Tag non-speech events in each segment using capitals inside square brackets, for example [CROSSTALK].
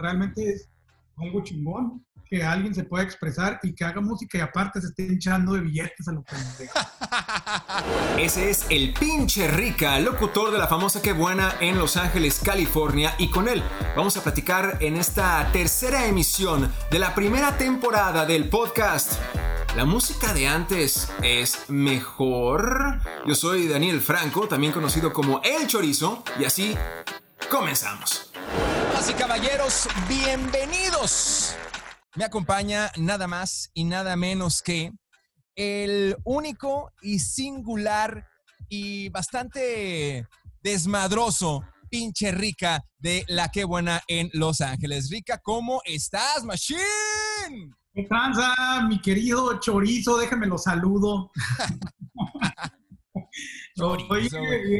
realmente es algo chingón que alguien se pueda expresar y que haga música y aparte se esté hinchando de billetes a lo que [LAUGHS] Ese es el pinche rica, locutor de la famosa Que Buena en Los Ángeles, California, y con él vamos a platicar en esta tercera emisión de la primera temporada del podcast. ¿La música de antes es mejor? Yo soy Daniel Franco, también conocido como El Chorizo, y así comenzamos. Damas y caballeros, bienvenidos me acompaña nada más y nada menos que el único y singular y bastante desmadroso pinche Rica de La Que Buena en Los Ángeles. Rica, ¿cómo estás, Machine? ¿Qué tranza, mi querido chorizo? Déjame lo saludo. [LAUGHS] chorizo,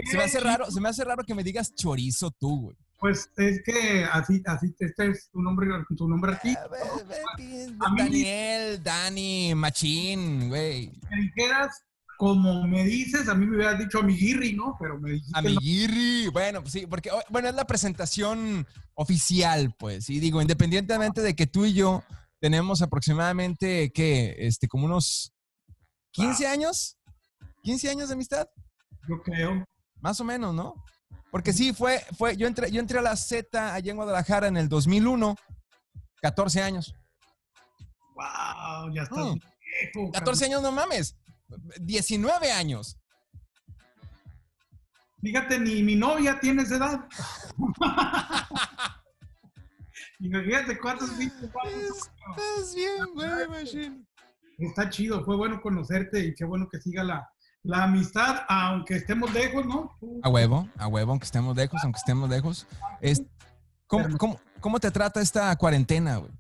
se me hace raro, se me hace raro que me digas chorizo tú, güey. Pues es que así, así, este es tu nombre, tu nombre aquí. Daniel, Dani, Machín, güey. Me dijeras, como me dices, a mí me hubieras dicho amiguirri, ¿no? Pero me dijiste. Amiguirri, bueno, pues sí, porque, bueno, es la presentación oficial, pues, y digo, independientemente de que tú y yo tenemos aproximadamente, ¿qué? Este, como unos 15 años, 15 años de amistad. Yo creo. Más o menos, ¿no? Porque sí, fue, fue, yo entré, yo entré a la Z allá en Guadalajara en el 2001, 14 años. Wow, ya estás mm. viejo. 14 años, no mames. 19 años. Fíjate, ni mi novia tiene esa edad. [LAUGHS] Imagínate cuántos viste. Estás bien, güey, machine. Está chido, fue bueno conocerte y qué bueno que siga la, la amistad, aunque estemos lejos, ¿no? A huevo, a huevo, aunque estemos lejos, aunque estemos lejos. Es, ¿cómo, te trata esta cuarentena, güey?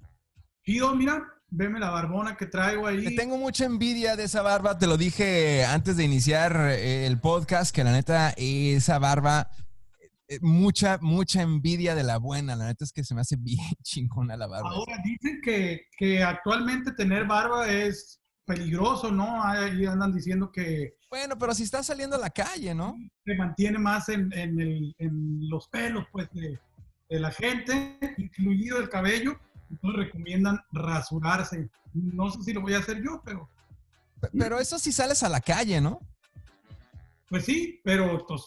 Chido, mira, veme la barbona que traigo ahí. Te tengo mucha envidia de esa barba, te lo dije antes de iniciar eh, el podcast, que la neta, esa barba, eh, mucha, mucha envidia de la buena, la neta es que se me hace [LAUGHS] bien chingona la barba. Ahora dicen que, que actualmente tener barba es peligroso, ¿no? Ahí andan diciendo que... Bueno, pero si estás saliendo a la calle, ¿no? Se mantiene más en, los pelos, pues, de, la gente, incluido el cabello. Entonces recomiendan rasurarse. No sé si lo voy a hacer yo, pero... Pero eso si sales a la calle, ¿no? Pues sí, pero pues,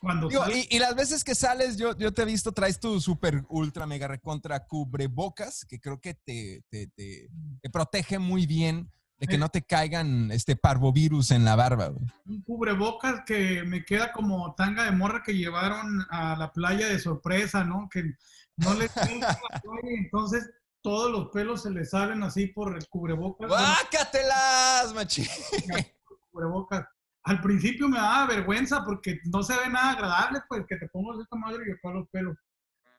cuando y, las veces que sales, yo, yo te he visto, traes tu super ultra mega recontra cubrebocas, que creo que te, te, te protege muy bien de que no te caigan este parvovirus en la barba, güey. Un cubrebocas que me queda como tanga de morra que llevaron a la playa de sorpresa, ¿no? Que no le [LAUGHS] entonces todos los pelos se le salen así por el cubrebocas. ¡Bácatelas, machín! Cubrebocas. Al principio me daba vergüenza porque no se ve nada agradable, pues, que te pongas esta madre y acá los pelos.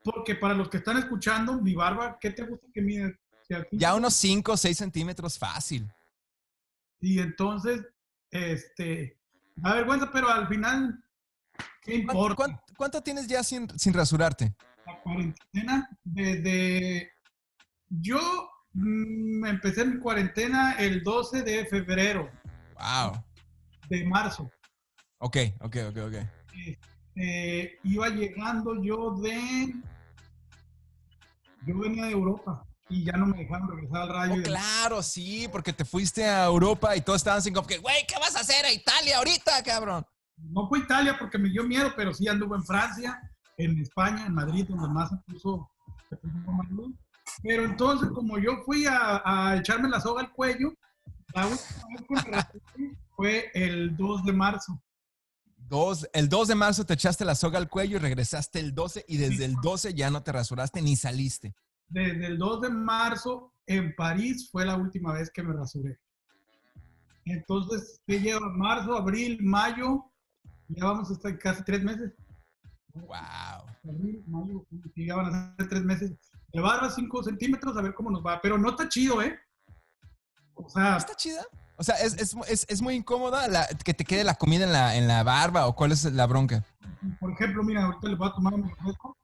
Porque para los que están escuchando, mi barba, ¿qué te gusta que mide? ya unos 5 o 6 centímetros fácil. Y entonces, este, da vergüenza, pero al final, ¿qué importa? ¿Cuánto, tienes ya sin, sin rasurarte? La cuarentena, desde, yo mm, empecé mi cuarentena el 12 de febrero. Wow. De marzo. Ok, ok, ok, ok. Este, iba llegando yo de, yo venía de Europa y ya no me dejaron regresar al rayo. Oh, claro, sí, porque te fuiste a Europa y todos estaban así como que, güey, ¿qué vas a hacer a Italia ahorita, cabrón? No fue Italia porque me dio miedo, pero sí anduvo en Francia, en España, en Madrid, donde más se puso, se puso Pero entonces, como yo fui a, echarme la soga al cuello, la última vez que [LAUGHS] fue el 2 de marzo. Dos, el 2 de marzo te echaste la soga al cuello y regresaste el 12 y desde el 12 ya no te rasuraste ni saliste desde el 2 de marzo en París fue la última vez que me rasuré. Entonces, ¿qué lleva? Marzo, abril, mayo, ya vamos a estar casi tres meses. Wow. Abril, mayo, ya van a ser tres meses. De barba 5 centímetros, a ver cómo nos va. Pero no está chido, ¿eh? O sea. ¿Está chida? O sea, ¿es, es, es, es muy incómoda la, que te quede la comida en la, en la barba o cuál es la bronca? Por ejemplo, mira, ahorita le voy a tomar un refresco.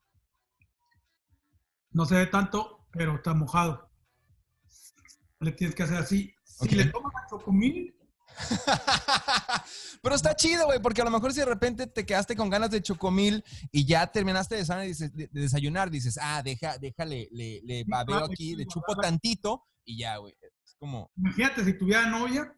No se ve tanto, pero está mojado. Le tienes que hacer así. Si le tomas a chocomil, [LAUGHS] Pero está chido, güey, porque a lo mejor si de repente te quedaste con ganas de chocomil y ya terminaste de, desayunar, dices, ah, deja, déjale, le, le babeo aquí, le chupo tantito y ya, güey. Es como. Imagínate si tuviera novia.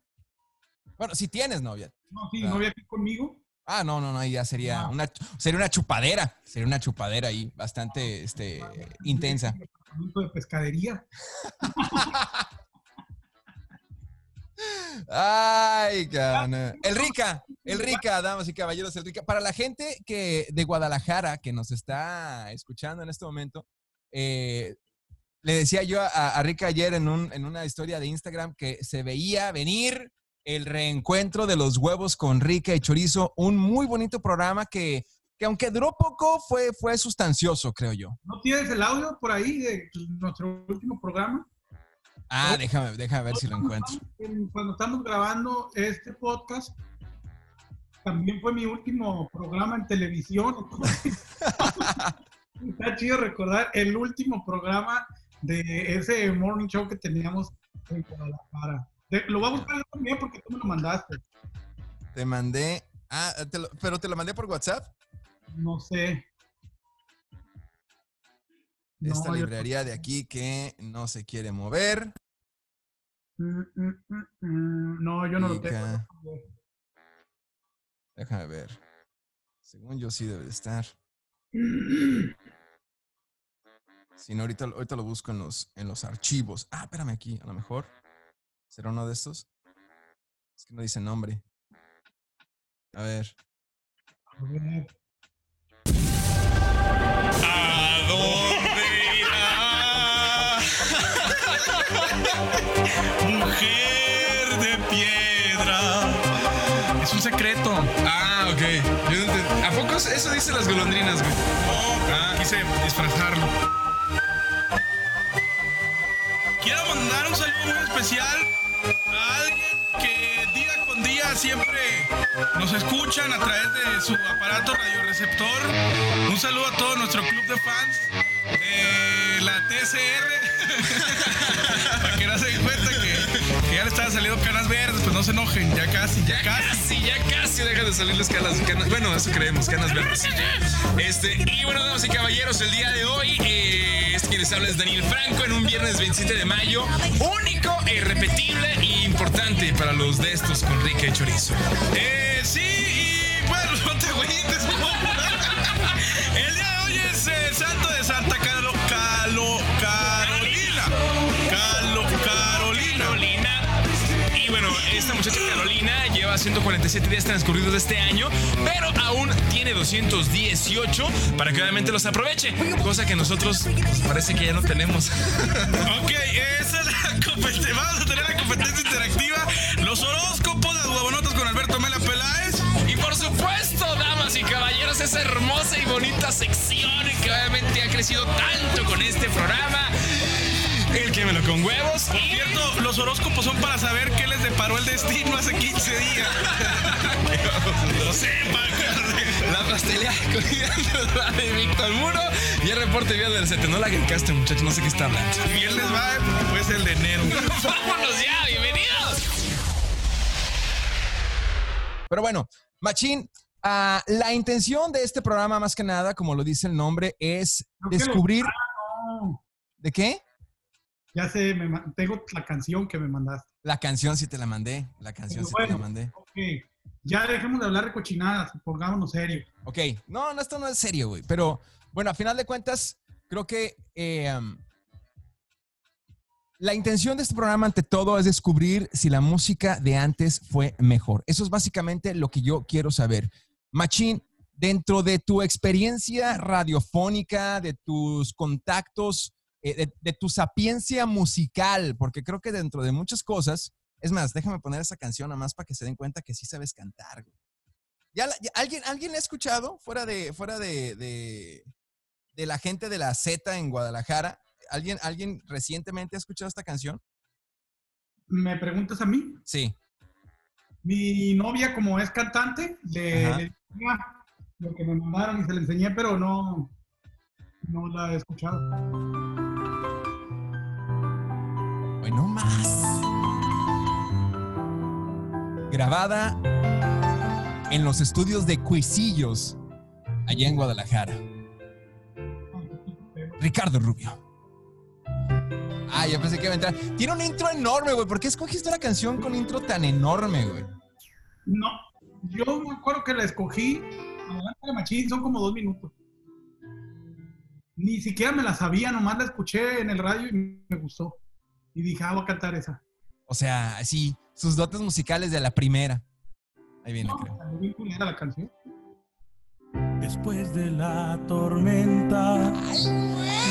Bueno, si tienes novia. No, sí, novia aquí conmigo. Ah, no, no, no, ahí ya sería una sería una chupadera, sería una chupadera ahí bastante este intensa. de pescadería. Ay, cabrón. El Rica, el Rica, damas y caballeros, el Rica. Para la gente que de Guadalajara que nos está escuchando en este momento, eh, le decía yo a, Rica ayer en, un, en una historia de Instagram que se veía venir el reencuentro de los huevos con Rica y Chorizo, un muy bonito programa que, que aunque duró poco, fue, fue sustancioso, creo yo. ¿No tienes el audio por ahí de nuestro último programa? Ah, déjame, déjame ver si lo encuentro. Cuando estamos grabando este podcast, también fue mi último programa en televisión. [LAUGHS] Está chido recordar el último programa de ese morning show que teníamos en Guadalajara. Lo voy a buscar también porque tú me lo mandaste. Te mandé. Ah, pero te lo mandé por WhatsApp. No sé. Esta librería de aquí que no se quiere mover. Mm, mm, mm, no, yo no lo tengo. Déjame ver. Según yo sí debe estar. [CLEARS THROAT] Si no, ahorita, ahorita lo busco en los, en los archivos. Ah, espérame aquí, a lo mejor. ¿Será uno de estos? Es que no dice nombre. A ver. A dónde irá? [LAUGHS] Mujer de piedra. Es un secreto. Ah, ok. ¿A poco eso dicen las golondrinas, güey? No, ah. quise disfrazarlo. Quiero mandar un saludo muy especial a alguien que día con día siempre nos escuchan a través de su aparato radioreceptor. Un saludo a todo nuestro club de fans de la TCR. [LAUGHS] Para que no se den ya le estaban saliendo canas verdes, pues no se enojen, ya casi, ya, casi. Ya casi dejan de salirles canas, canas, bueno, eso creemos, canas verdes. Este, y bueno, damas y caballeros, el día de hoy eh, es quien les habla es Daniel Franco en un viernes 27 de mayo, único, e irrepetible e importante para los de estos con Rica y Chorizo. Eh, sí, y bueno, [LAUGHS] no te agüites, [LAUGHS] El día de hoy es eh, Santo de Santa Calo, muchacha Carolina lleva 147 días transcurridos de este año, pero aún tiene 218 para que obviamente los aproveche, cosa que nosotros parece que ya no tenemos. [LAUGHS] ok, esa es la competencia. Vamos a tener la competencia interactiva, los horóscopos, las huevonotas con Alberto Mela Peláez. Y por supuesto, damas y caballeros, esa hermosa y bonita sección que obviamente ha crecido tanto con este programa. El que me lo con huevos. Por cierto, los horóscopos son para saber qué les deparó el destino hace 15 días. [LAUGHS] Lo sepan. La pastelera [LAUGHS] con de Víctor Muro y el reporte vía del set. No la grincaste, muchacho, no sé qué está hablando. Bien les va, ser el de enero. [LAUGHS] ¡Vámonos ya! ¡Bienvenidos! Pero bueno, Machín, uh, la intención de este programa, más que nada, como lo dice el nombre, es descubrir. ¿De qué? Ya sé, me, tengo la canción que me mandaste. La canción sí te la mandé. La canción sí te la mandé. Ok. Ya dejemos de hablar de cochinadas, pongámonos serio. Ok. No, no, esto no es serio, güey. Pero bueno, a final de cuentas, creo que eh, la intención de este programa, ante todo, es descubrir si la música de antes fue mejor. Eso es básicamente lo que yo quiero saber. Machín, dentro de tu experiencia radiofónica, de tus contactos eh, de, tu sapiencia musical, porque creo que dentro de muchas cosas, es más, déjame poner esa canción nada más para que se den cuenta que sí sabes cantar. ¿Ya, alguien, ¿Alguien ha escuchado fuera de, fuera de, de, la gente de la Z en Guadalajara? ¿Alguien, ¿Alguien recientemente ha escuchado esta canción? ¿Me preguntas a mí? Sí. Mi novia, como es cantante, le, le lo que me mandaron y se le enseñé, pero no, no la he escuchado. Bueno, más. grabada en los estudios de Cuisillos, allá en Guadalajara. Ricardo Rubio. Ah, ya pensé que iba a entrar. Tiene un intro enorme, güey. ¿Por qué escogiste una canción con intro tan enorme, güey? No, yo me acuerdo que la escogí. Adelante de Machín, son como dos minutos. Ni siquiera me la sabía, nomás la escuché en el radio y me gustó. Y dije, ah, voy a cantar esa. O sea, sí, sus dotes musicales de la primera. Ahí viene, No, creo. la canción. Después de la tormenta,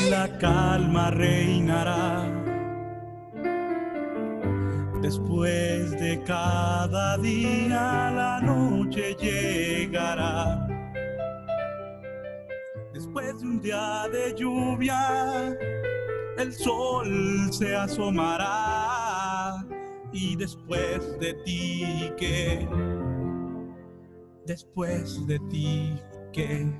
la calma reinará. Después de cada día, la noche llegará. Después de un día de lluvia, el sol se asomará. Y después de ti, que después de ti que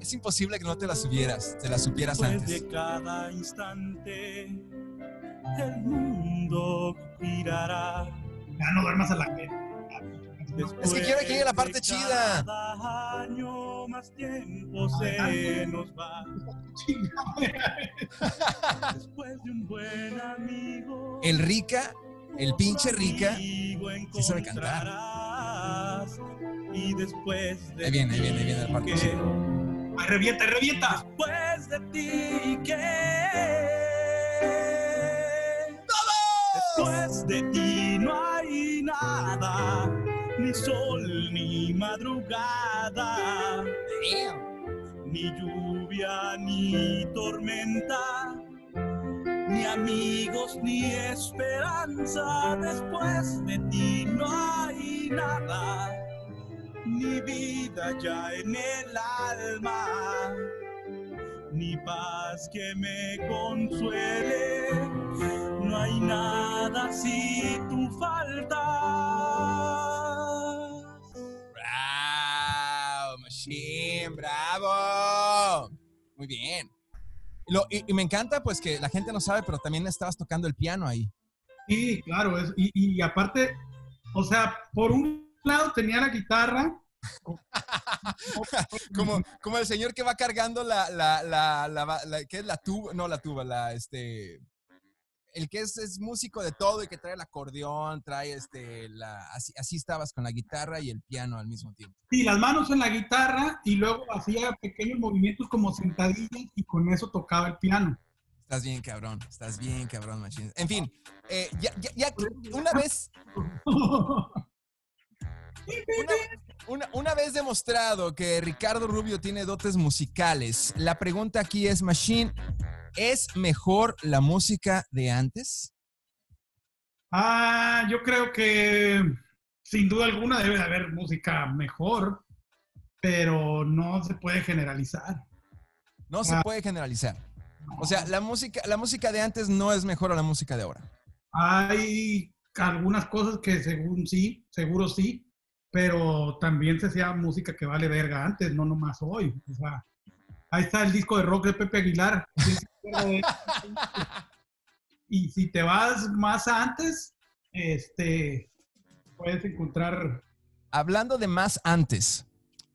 Es imposible que no te la subieras, te la supieras después antes. de cada instante el mundo girará. Ya no duermas a la que. Es que quiero que llegue la parte chida. Cada más tiempo se nos va. Después de un buen amigo. El Rica, el pinche Rica. sí sabe cantar. Y después de Ahí viene, ahí viene, ahí viene la parte que- Ay, revienta, revienta. Después de ti que Después de ti no hay nada, ni sol ni madrugada, ni lluvia ni tormenta, ni amigos ni esperanza. Después de ti no hay nada, ni vida ya en el alma ni paz que me consuele. No hay nada si tú faltas. ¡Bravo! Muy bien. Y, lo- y- y me encanta, pues, que la gente no sabe, pero también estabas tocando el piano ahí. Sí, claro. Es, y, y aparte, o sea, por un lado tenía la guitarra. [LAUGHS] Como, como el señor que va cargando la, la, la, la, la- ¿qué es la tuba? No, la tuba, la, este, el que es, es músico de todo y que trae el acordeón, trae, este, la, así, así estabas con la guitarra y el piano al mismo tiempo. Sí, las manos en la guitarra y luego hacía pequeños movimientos como sentadillas y con eso tocaba el piano. Estás bien, cabrón, estás bien, cabrón, machín. En fin, eh, ya, ya, ya una vez, una, una- una vez demostrado que Ricardo Rubio tiene dotes musicales, la pregunta aquí es, Machine, ¿es mejor la música de antes? ah, yo creo que sin duda alguna debe de haber música mejor, pero no se puede generalizar. No se Ah. puede generalizar. O sea, la música, la música de antes no es mejor a la música de ahora. Hay algunas cosas que según sí, seguro sí, pero también se hacía música que vale verga antes, no nomás hoy. O sea, ahí está el disco de rock de Pepe Aguilar. [LAUGHS] Y si te vas más antes, este, puedes encontrar Hablando de más antes,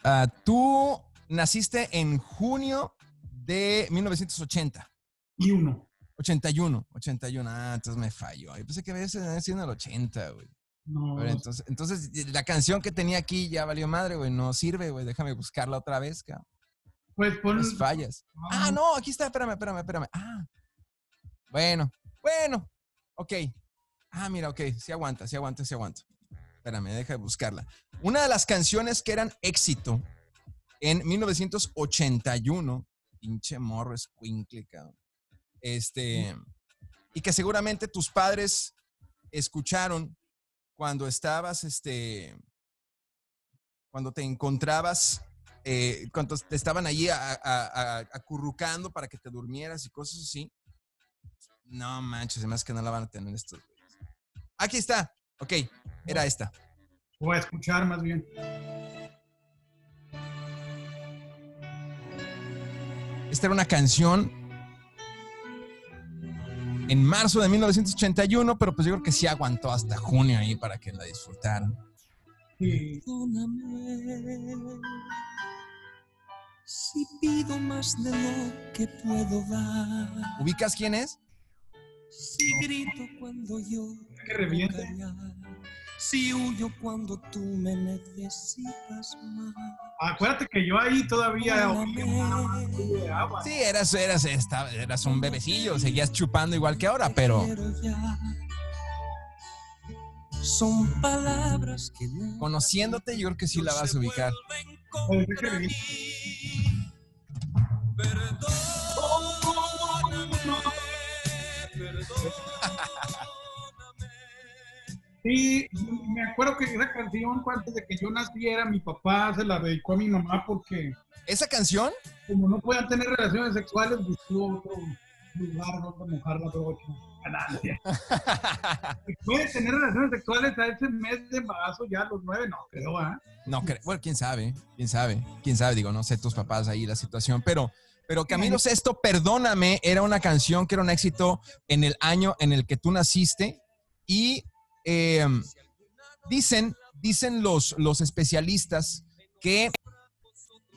ah, tú naciste en junio de 1980. y uno. 81, 81. Ah, entonces me falló. Yo pensé que había sido en el 80, güey. No, Pero entonces, entonces, la canción que tenía aquí ya valió madre, güey. No sirve, güey. Déjame buscarla otra vez, cabrón. Pues pon, Las fallas. Ah, no, aquí está. Espérame, espérame, espérame. Ah. Bueno, bueno. Ok. Ah, mira, ok. Sí aguanta, sí aguanta, sí aguanta. Espérame, deja de buscarla. Una de las canciones que eran éxito en 1981. Pinche morro escuincle, cabrón. Este. Y que seguramente tus padres escucharon cuando estabas, este. Cuando te encontrabas eh, cuando te estaban allí a- a- a- acurrucando para que te durmieras y cosas así. No manches, además que no la van a tener estos. Aquí está. Ok, era esta. o a escuchar más bien. Esta era una canción en marzo de 1981, pero pues yo creo que sí aguantó hasta junio ahí para que la disfrutaran. Sí. Si pido más de lo que puedo dar. ¿Ubicas quién es? Si grito cuando yo Que reviente. callar. Si huyo cuando tú me necesitas más. Acuérdate que yo ahí todavía agua. Sí, eras, eras, esta- eras un bebecillo, seguías chupando igual que ahora, pero. Son palabras que no conociéndote yo creo que sí la vas a ubicar. Sí, me acuerdo que esa canción, antes de que yo naciera, mi papá se la dedicó a mi mamá porque, ¿Esa canción? como no podían tener relaciones sexuales, buscó otro lugar donde mojar la brocha. Ganancia. [LAUGHS] Puede tener relaciones sexuales a ese mes de embarazo ya a los nueve, no creo, ¿ah? No, cre- bueno, quién sabe, quién sabe, quién sabe, digo, no sé tus papás ahí la situación, pero, pero Camilo Sesto, perdóname, era una canción que era un éxito en el año en el que tú naciste y eh, dicen, dicen los, los especialistas que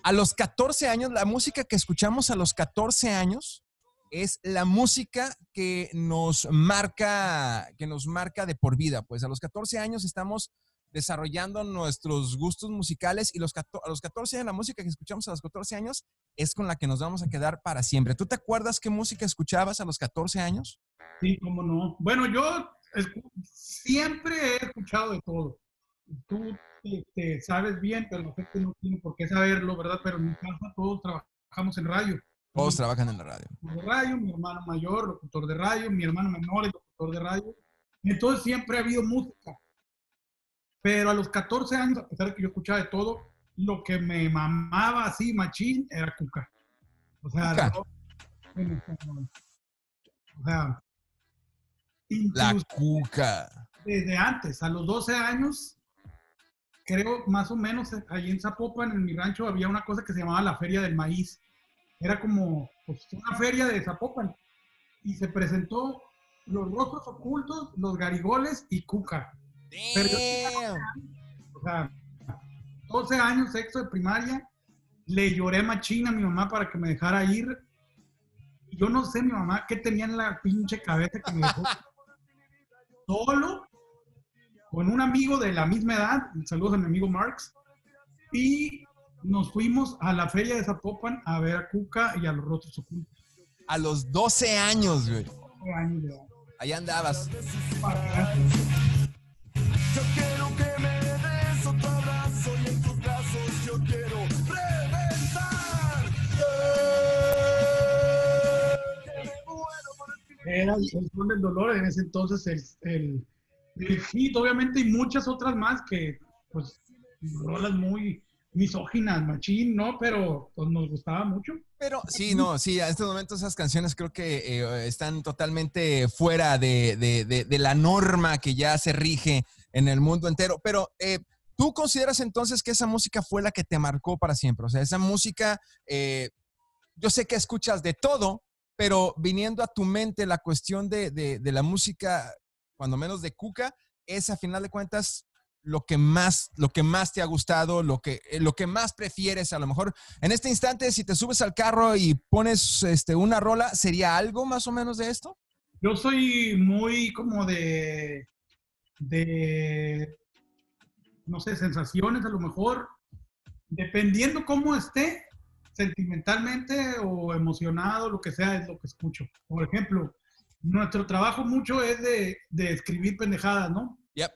a los 14 años, la música que escuchamos a los 14 años es la música que nos marca, que nos marca de por vida. Pues a los 14 años estamos desarrollando nuestros gustos musicales y los, a los 14 años, la música que escuchamos a los 14 años es con la que nos vamos a quedar para siempre. ¿Tú te acuerdas qué música escuchabas a los 14 años? Sí, cómo no. Bueno, yo escu- siempre he escuchado de todo. Tú este, sabes bien, pero la gente no tiene por qué saberlo, ¿verdad? Pero en mi casa todos trabajamos en radio. Todos trabajan en la radio. De radio, mi hermano mayor, locutor de radio, mi hermano menor es locutor de radio. Entonces siempre ha habido música. Pero a los 14 años, a pesar de que yo escuchaba de todo, lo que me mamaba así, machín, era cuca. O sea, Cuca. español. O sea, La cuca. desde antes, a los 12 años, creo más o menos allí en Zapopan, en mi rancho, había una cosa que se llamaba la Feria del Maíz. Era como pues, una feria de Zapopan. Y se presentó los rostros ocultos, los garigoles y Cuca. Pero yo-. O sea, 12 años, sexto de primaria, le lloré machina a mi mamá para que me dejara ir. Yo no sé mi mamá qué tenía en la pinche cabeza que me dejó [LAUGHS] solo con un amigo de la misma edad, saludos a mi amigo Marx, y nos fuimos a la feria de Zapopan a ver a Cuca y a los rostros ocultos. A los 12 años, güey. 12 años edad. Ahí andabas. Era el Sol del dolor en ese entonces el, el, el hit, obviamente, y muchas otras más que, pues, rolas muy misóginas, machín, ¿no? Pero pues nos gustaba mucho. Pero sí, no, sí, a este momento esas canciones creo que eh, están totalmente fuera de, de- de- de la norma que ya se rige en el mundo entero. Pero eh, tú consideras entonces que esa música fue la que te marcó para siempre. O sea, esa música, eh, yo sé que escuchas de todo, pero viniendo a tu mente la cuestión de, de- la música, cuando menos de Cuca, es a final de cuentas lo que más, lo que más te ha gustado, lo que, eh, lo que más prefieres a lo mejor en este instante, si te subes al carro y pones este, una rola, ¿sería algo más o menos de esto? Yo soy muy como de, de, no sé, sensaciones a lo mejor, dependiendo cómo esté, sentimentalmente o emocionado, lo que sea, es lo que escucho. Por ejemplo, nuestro trabajo mucho es de, de escribir pendejadas, ¿no? Yep.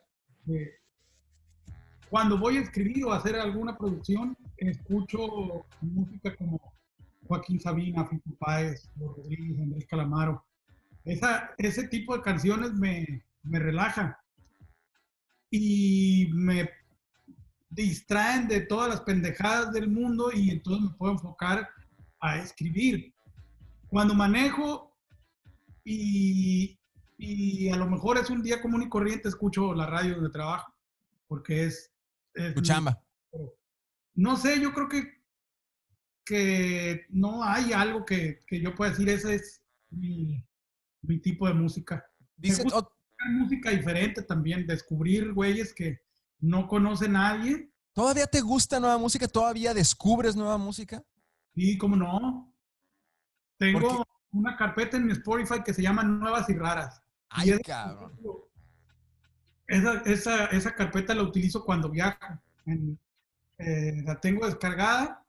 Eh, cuando voy a escribir o a hacer alguna producción, escucho música como Joaquín Sabina, Fito Páez, Rodríguez, Andrés Calamaro. Esa, ese tipo de canciones me, me relaja y me distraen de todas las pendejadas del mundo y entonces me puedo enfocar a escribir. Cuando manejo y, y a lo mejor es un día común y corriente, escucho la radio de trabajo, porque es... es Tu mi- chamba. no sé, yo creo que, que no hay algo que, que yo pueda decir, ese es mi, mi tipo de música. Oh, Música diferente también, descubrir güeyes que, no conoce nadie. ¿Todavía te gusta nueva música? ¿Todavía descubres nueva música? Y como no, tengo ¿Por una carpeta en mi Spotify que se llama Nuevas y Raras. Ay, Y es- cabrón. Esa, esa, esa carpeta la utilizo cuando viajo. En- eh, la tengo descargada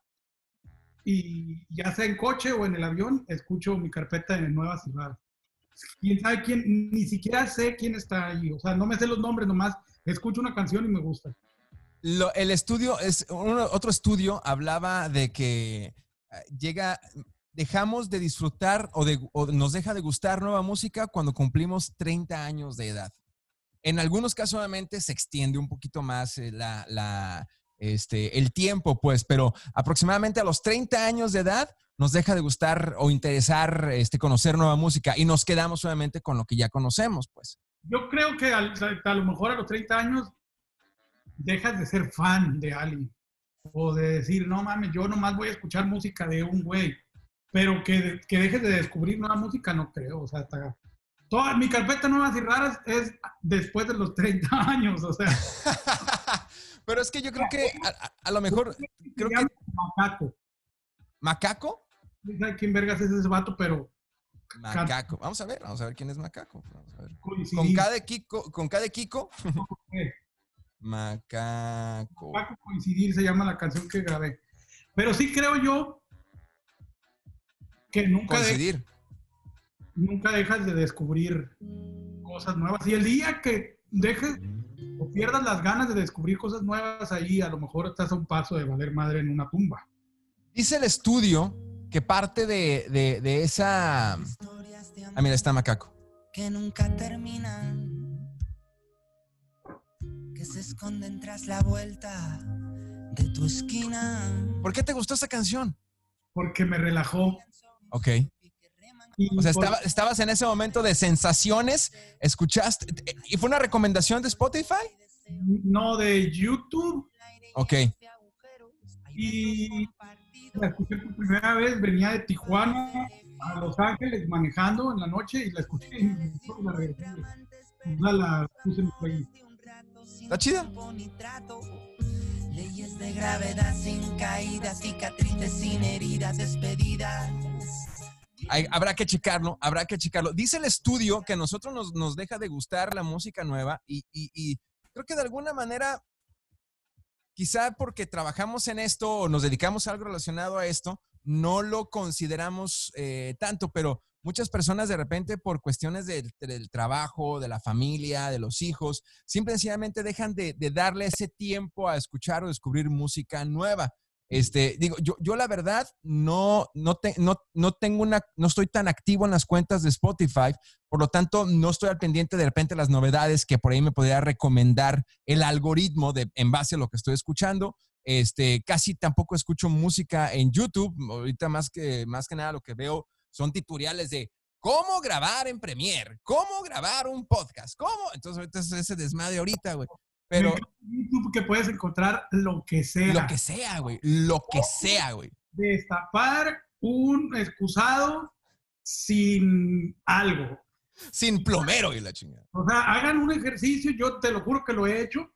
y ya sea en coche o en el avión, escucho mi carpeta de Nuevas y Raras. ¿Quién sabe quién? Ni siquiera sé quién está ahí. O sea, no me sé los nombres nomás. Escucho una canción y me gusta. El estudio es otro estudio hablaba de que eh, llega dejamos de disfrutar o, de, nos deja de gustar nueva música cuando cumplimos 30 años de edad. En algunos casos obviamente se extiende un poquito más eh, la, este, el tiempo, pues, pero aproximadamente a los 30 años de edad nos deja de gustar o interesar este, conocer nueva música y nos quedamos obviamente con lo que ya conocemos, pues. Yo creo que al- a, lo mejor a los 30 años dejas de ser fan de alguien. O de decir, no mames, yo nomás voy a escuchar música de un güey. Pero que, que dejes de descubrir nueva música, no creo. O sea, hasta- toda mi carpeta Nuevas y Raras es después de los 30 [LAUGHS] años. O sea, [LAUGHS] Pero es que yo creo que a, lo mejor creo que Macaco. Macaco, No sé quién vergas es ese vato, pero Macaco. Vamos a ver, vamos a ver quién es Macaco. Vamos a ver. coincidí. Con cada Kiko, con cada Kiko, Macaco. Macaco coincidir se llama la canción que grabé. Pero sí creo yo que nunca, de- nunca dejas de descubrir cosas nuevas. Y el día que dejes o pierdas las ganas de descubrir cosas nuevas, ahí a lo mejor estás a un paso de valer madre en una tumba. Dice el estudio que parte de, de- de esa. Ah, mira, está Macaco. que nunca terminan, que se esconden tras la vuelta de tu esquina. ¿Por qué te gustó esa canción? Porque me relajó. Ok. Y O sea, por- estaba- estabas en ese momento de sensaciones, escuchaste. ¿Y fue una recomendación de Spotify? no de YouTube. Ok. Y la escuché por primera vez, venía de Tijuana a Los Ángeles manejando en la noche y la escuché y la regresé. Ya la puse en playlist. ¿Está chida? Leyes de gravedad sin caídas, cicatrices sin heridas, despedidas. Hay- habrá que checarlo, habrá que checarlo. Dice el estudio que a nosotros nos, nos deja de gustar la música nueva y, y- y creo que de alguna manera, quizá porque trabajamos en esto o nos dedicamos a algo relacionado a esto, no lo consideramos eh, tanto, pero muchas personas de repente por cuestiones del, trabajo, de la familia, de los hijos, simple y sencillamente dejan de, de darle ese tiempo a escuchar o descubrir música nueva. Este, digo, yo, yo la verdad no, no, te- no, no tengo una, no estoy tan activo en las cuentas de Spotify, por lo tanto no estoy al pendiente de repente las novedades que por ahí me podría recomendar el algoritmo de, en base a lo que estoy escuchando. Este, casi tampoco escucho música en YouTube. Ahorita más que, más que nada lo que veo son tutoriales de cómo grabar en Premiere, cómo grabar un podcast, cómo. Entonces ahorita es ese desmadre ahorita, güey. Pero YouTube que puedes encontrar lo que sea. lo que sea, güey, lo que sea, güey. Destapar un excusado sin algo. Sin plomero y la chingada. O sea, hagan un ejercicio, yo te lo juro que lo he hecho.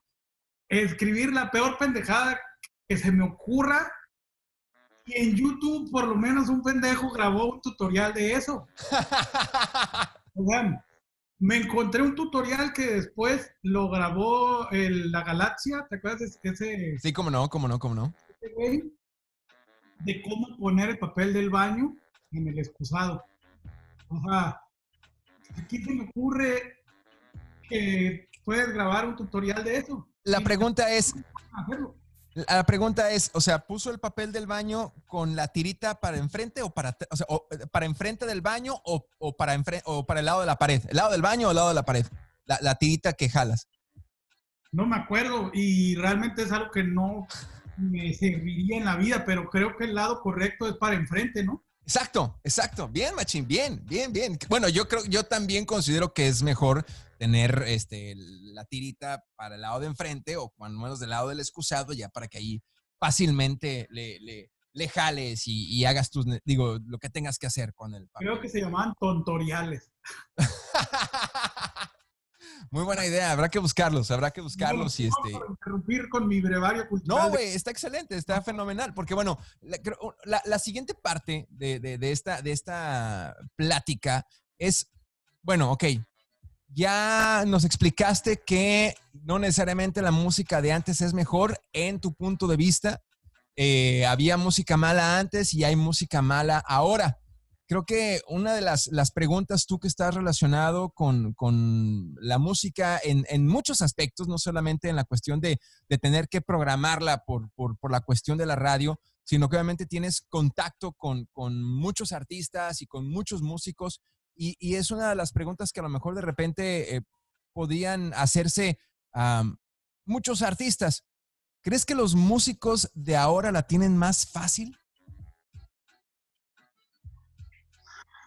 Escribir la peor pendejada que se me ocurra. Y en YouTube, por lo menos, un pendejo grabó un tutorial de eso. [LAUGHS] O sea, me encontré un tutorial que después lo grabó el- la Galaxia, ¿te acuerdas de ese, Sí, cómo no, cómo no, cómo no. De cómo poner el papel del baño en el excusado. O sea, aquí se me ocurre que puedes grabar un tutorial de eso. La pregunta es, hacerlo. La pregunta es, o sea, ¿puso el papel del baño con la tirita para enfrente o para, o sea, o, eh, para enfrente del baño o, o para enfrente, o para el lado de la pared? ¿El lado del baño o el lado de la pared? La, la tirita que jalas. No me acuerdo y realmente es algo que no me serviría en la vida, pero creo que el lado correcto es para enfrente, ¿no? Exacto, exacto. Bien, machín, bien, bien, bien. Bueno, yo creo, yo también considero que es mejor tener este, la tirita para el lado de enfrente o cuando menos del lado del excusado, ya para que ahí fácilmente le, le, le jales y, y hagas tus, digo, lo que tengas que hacer con el papel. Creo que se llamaban tontoriales. [LAUGHS] Muy buena idea, habrá que buscarlos, habrá que buscarlos y No, este... por interrumpir con mi brevario cultural. No, güey, está excelente, está fenomenal. Porque, bueno, la, creo- la- la siguiente parte de, de- de esta, de esta plática es, bueno, ok, ya nos explicaste que no necesariamente la música de antes es mejor en tu punto de vista. Eh, había música mala antes y hay música mala ahora. Creo que una de las, las preguntas, tú que estás relacionado con, con la música en, en muchos aspectos, no solamente en la cuestión de, de tener que programarla por, por, por la cuestión de la radio, sino que obviamente tienes contacto con, con muchos artistas y con muchos músicos. Y, es una de las preguntas que a lo mejor de repente eh, podían hacerse am, muchos artistas. ¿Crees que los músicos de ahora la tienen más fácil?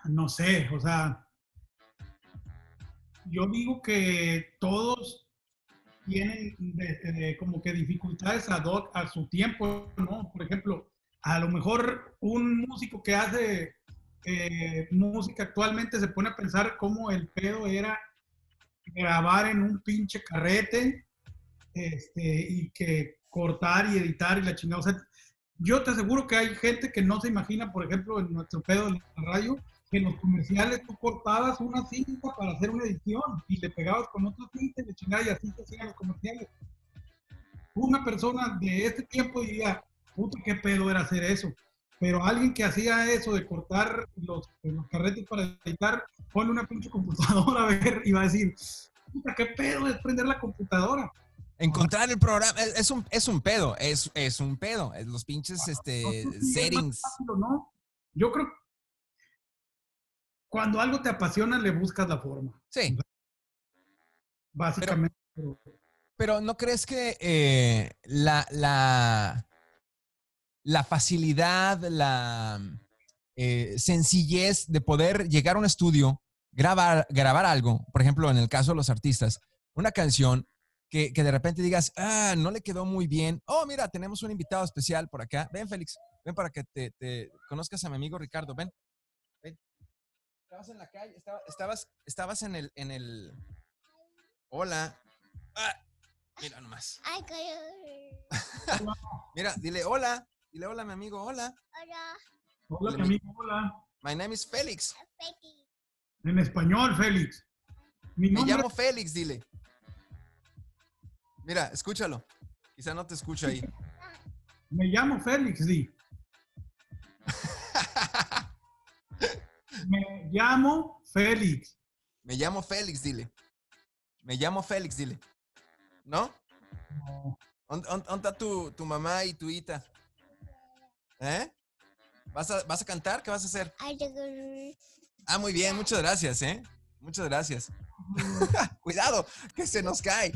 no sé, o sea, yo digo que todos tienen de- de- como que dificultades a su tiempo, ¿no? Por ejemplo, a lo mejor un músico que hace eh, música actualmente se pone a pensar cómo el pedo era grabar en un pinche carrete este, y que cortar y editar y la chingada. O sea, yo te aseguro que hay gente que no se imagina, por ejemplo, en nuestro pedo de la radio, que en los comerciales tú cortabas una cinta para hacer una edición y le pegabas con otra cinta y le chingada y así se hacían los comerciales. Una persona de este tiempo diría, puta, qué pedo era hacer eso. Pero alguien que hacía eso de cortar los, los carretes para editar, pone una pinche computadora [LAUGHS] a ver y va a decir, puta, qué pedo es prender la computadora. Encontrar el programa es, es un, es un pedo, es, es un pedo. Los pinches No este, sé si settings. fácil o no. Yo creo que cuando algo te apasiona, le buscas la forma, Sí, básicamente. Pero- pero ¿no crees que eh, la, la, la facilidad, la eh, sencillez de poder llegar a un estudio, grabar, grabar algo, por ejemplo, en el caso de los artistas, una canción que, que de repente digas, ah, no le quedó muy bien. Oh, mira, tenemos un invitado especial por acá. Ven, Félix, ven para que te, te conozcas a mi amigo Ricardo, ven. ven. Estabas en la calle, estaba- estabas, estabas en el, en el... Hola. Ah, mira nomás. [LAUGHS] Mira, dile hola. Dile hola, mi amigo, hola. Hola, Hola, mi amigo, hola. My name is Félix. En español, Félix. Mi Me nombre llamo Félix, dile. Mira, escúchalo. Quizá no te escucho ahí. [LAUGHS] me llamo Félix, di. [LAUGHS] Me llamo Félix. Me llamo Félix, dile. Me llamo Félix, dile. ¿No? No. ¿Dónde dónde- dónde está tu, tu mamá y tu hita? ¿Eh? ¿Vas a, ¿Vas a cantar? ¿Qué vas a hacer? Ah, muy bien, muchas gracias, ¿eh? Muchas gracias. [LAUGHS] Cuidado, que se nos cae.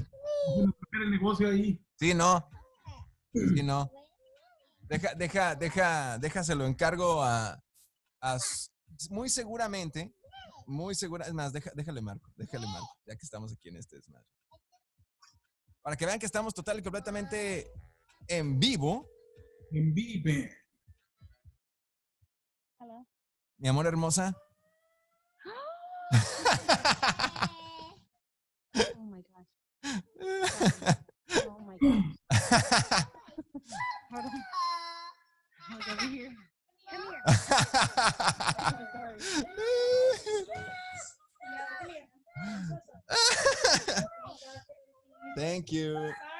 El negocio ahí. Sí, no. Sí, no. Deja, deja, deja, déjaselo encargo a, a muy seguramente, muy segura, es más, deja- déjale marco, déjale marco, ya que estamos aquí en este desmadre. Para que vean que estamos total y completamente en vivo, En Vive. mi amor hermosa. [GASPS] Oh my gosh. Oh my gosh. [LAUGHS] Hold on. Hold over here. Come here. [LAUGHS] Thank you. [LAUGHS]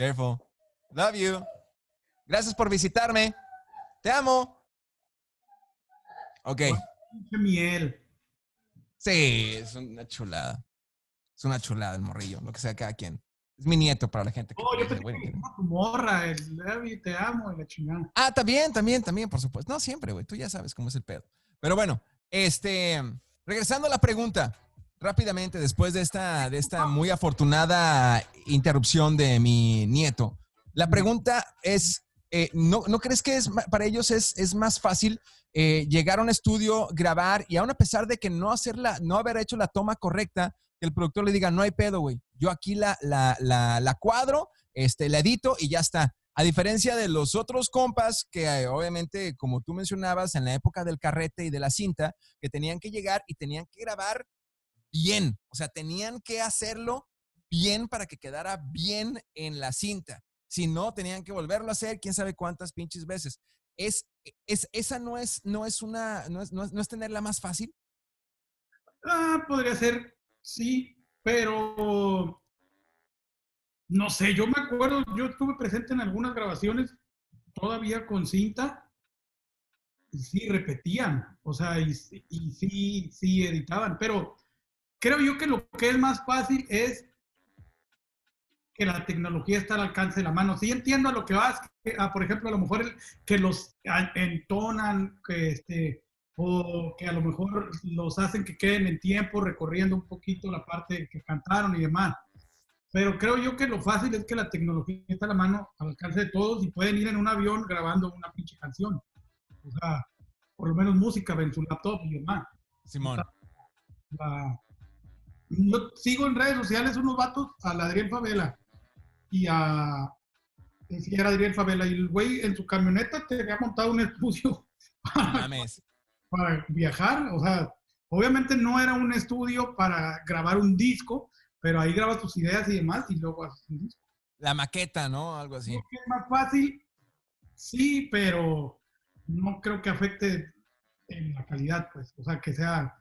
Careful. Love you. Gracias por visitarme. Te amo. Ok. Miel. Sí, es una chulada. Es una chulada el morrillo, lo que sea cada quien. Es mi nieto para la gente que Oh, yo pensé que tu morra, el Levi, te amo, y la chingada. Ah, también, también, también, por supuesto. No siempre, güey. Tú ya sabes cómo es el pedo. Pero bueno, este, regresando a la pregunta, rápidamente, después de esta, de esta muy afortunada interrupción de mi nieto, la pregunta es, eh, ¿no, ¿no crees que es, para ellos es, es más fácil eh, llegar a un estudio, grabar y aún a pesar de que no hacerla, no haber hecho la toma correcta, que el productor le diga, no hay pedo, güey. Yo aquí la, la, la, la cuadro, este, la edito y ya está. A diferencia de los otros compas que eh, obviamente, como tú mencionabas, en la época del carrete y de la cinta, que tenían que llegar y tenían que grabar bien. O sea, tenían que hacerlo bien para que quedara bien en la cinta. Si no, tenían que volverlo a hacer quién sabe cuántas pinches veces. Es, es, esa no es, no es una, no es, no es, no es tenerla más fácil. Ah, podría ser, sí, pero no sé, yo me acuerdo, yo estuve presente en algunas grabaciones todavía con cinta y sí repetían, o sea, y, y sí, sí editaban, pero creo yo que lo que es más fácil es que la tecnología está al alcance de la mano. Sí entiendo a lo que vas, que, ah, por ejemplo, a lo mejor el- que los a- entonan, que este, o que a lo mejor los hacen que queden en tiempo, recorriendo un poquito la parte que cantaron y demás. Pero creo yo que lo fácil es que la tecnología está a la mano, al alcance de todos, y pueden ir en un avión grabando una pinche canción. O sea, por lo menos música en su laptop y demás. Simón. La- yo sigo en redes sociales unos vatos, al Adriel Favela y a. Sí, era Adriel Favela, y el güey en su camioneta te había montado un estudio [LAUGHS] para viajar. O sea, obviamente no era un estudio para grabar un disco, pero ahí grabas tus ideas y demás, y luego haces un disco. La maqueta, ¿no? Algo así. Creo que es más fácil, sí, pero no creo que afecte en la calidad, pues. O sea, que sea.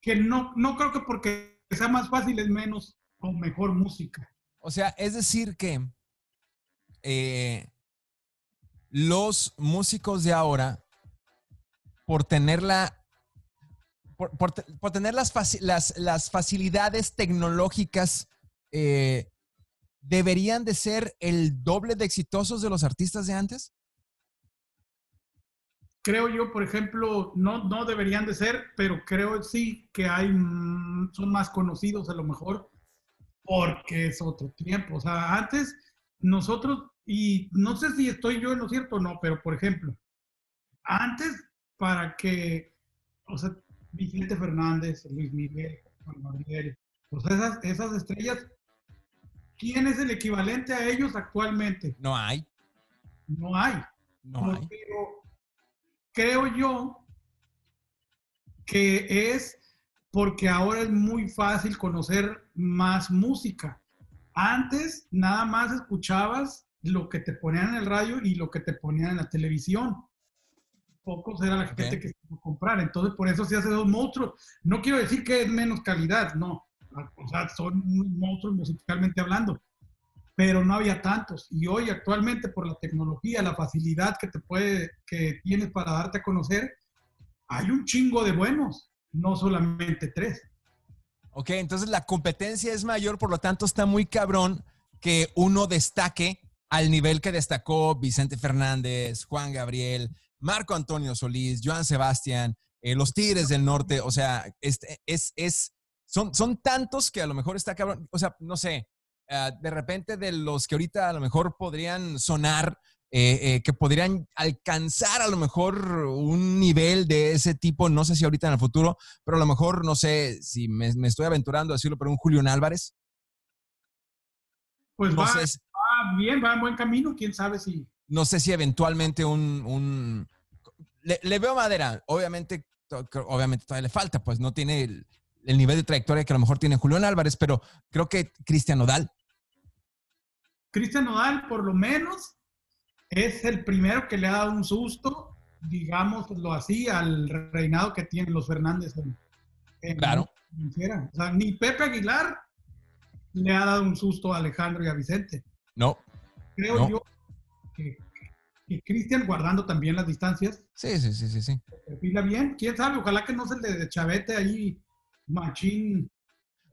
Que no, no creo que porque sea más fácil es menos o mejor música. O sea, es decir que eh, los músicos de ahora, por tener la. Por, por te- por tener las, las, las facilidades tecnológicas, eh, deberían de ser el doble de exitosos de los artistas de antes. Creo yo, por ejemplo, no, no deberían de ser, pero creo sí que hay, mm, son más conocidos a lo mejor porque es otro tiempo. O sea, antes nosotros, y no sé si estoy yo en lo cierto o no, pero por ejemplo, antes para que, o sea, Vicente Fernández, Luis Miguel, Juan Gabriel, pues esas, esas estrellas, ¿quién es el equivalente a ellos actualmente? No hay. No hay. No hay. Pero creo yo que es porque ahora es muy fácil conocer más música. Antes nada más escuchabas lo que te ponían en el radio y lo que te ponían en la televisión. Pocos era la gente que se iba a comprar. Entonces, por eso se hace dos monstruos. No quiero decir que es menos calidad, no. O sea, son monstruos musicalmente hablando pero no había tantos. Y hoy actualmente por la tecnología, la facilidad que te puede, que tienes para darte a conocer, hay un chingo de buenos, no solamente tres. Ok, entonces la competencia es mayor, por lo tanto está muy cabrón que uno destaque al nivel que destacó Vicente Fernández, Juan Gabriel, Marco Antonio Solís, Joan Sebastián, eh, los Tigres del Norte, o sea, este, es, es, son, son tantos que a lo mejor está cabrón, o sea, no sé, ah, de repente de los que ahorita a lo mejor podrían sonar, eh, eh, que podrían alcanzar a lo mejor un nivel de ese tipo, no sé si ahorita en el futuro, pero a lo mejor, no sé si me, me estoy aventurando a decirlo, pero un Julián Álvarez. Pues No va, sé, va bien, va en buen camino, quién sabe si. no sé si eventualmente un... un- le, le veo madera, obviamente, obviamente todavía le falta, pues no tiene el, el nivel de trayectoria que a lo mejor tiene Julián Álvarez, pero creo que Cristian Nodal, Cristian Nodal, por lo menos, es el primero que le ha dado un susto, digámoslo así, al reinado que tienen los Fernández en, en Claro. financiera. O sea, ni Pepe Aguilar le ha dado un susto a Alejandro y a Vicente. no, creo No. yo que, que Cristian, guardando también las distancias, sí, sí, sí, sí, sí. perfila bien. Quién sabe, ojalá que no se le de chavete ahí, machín.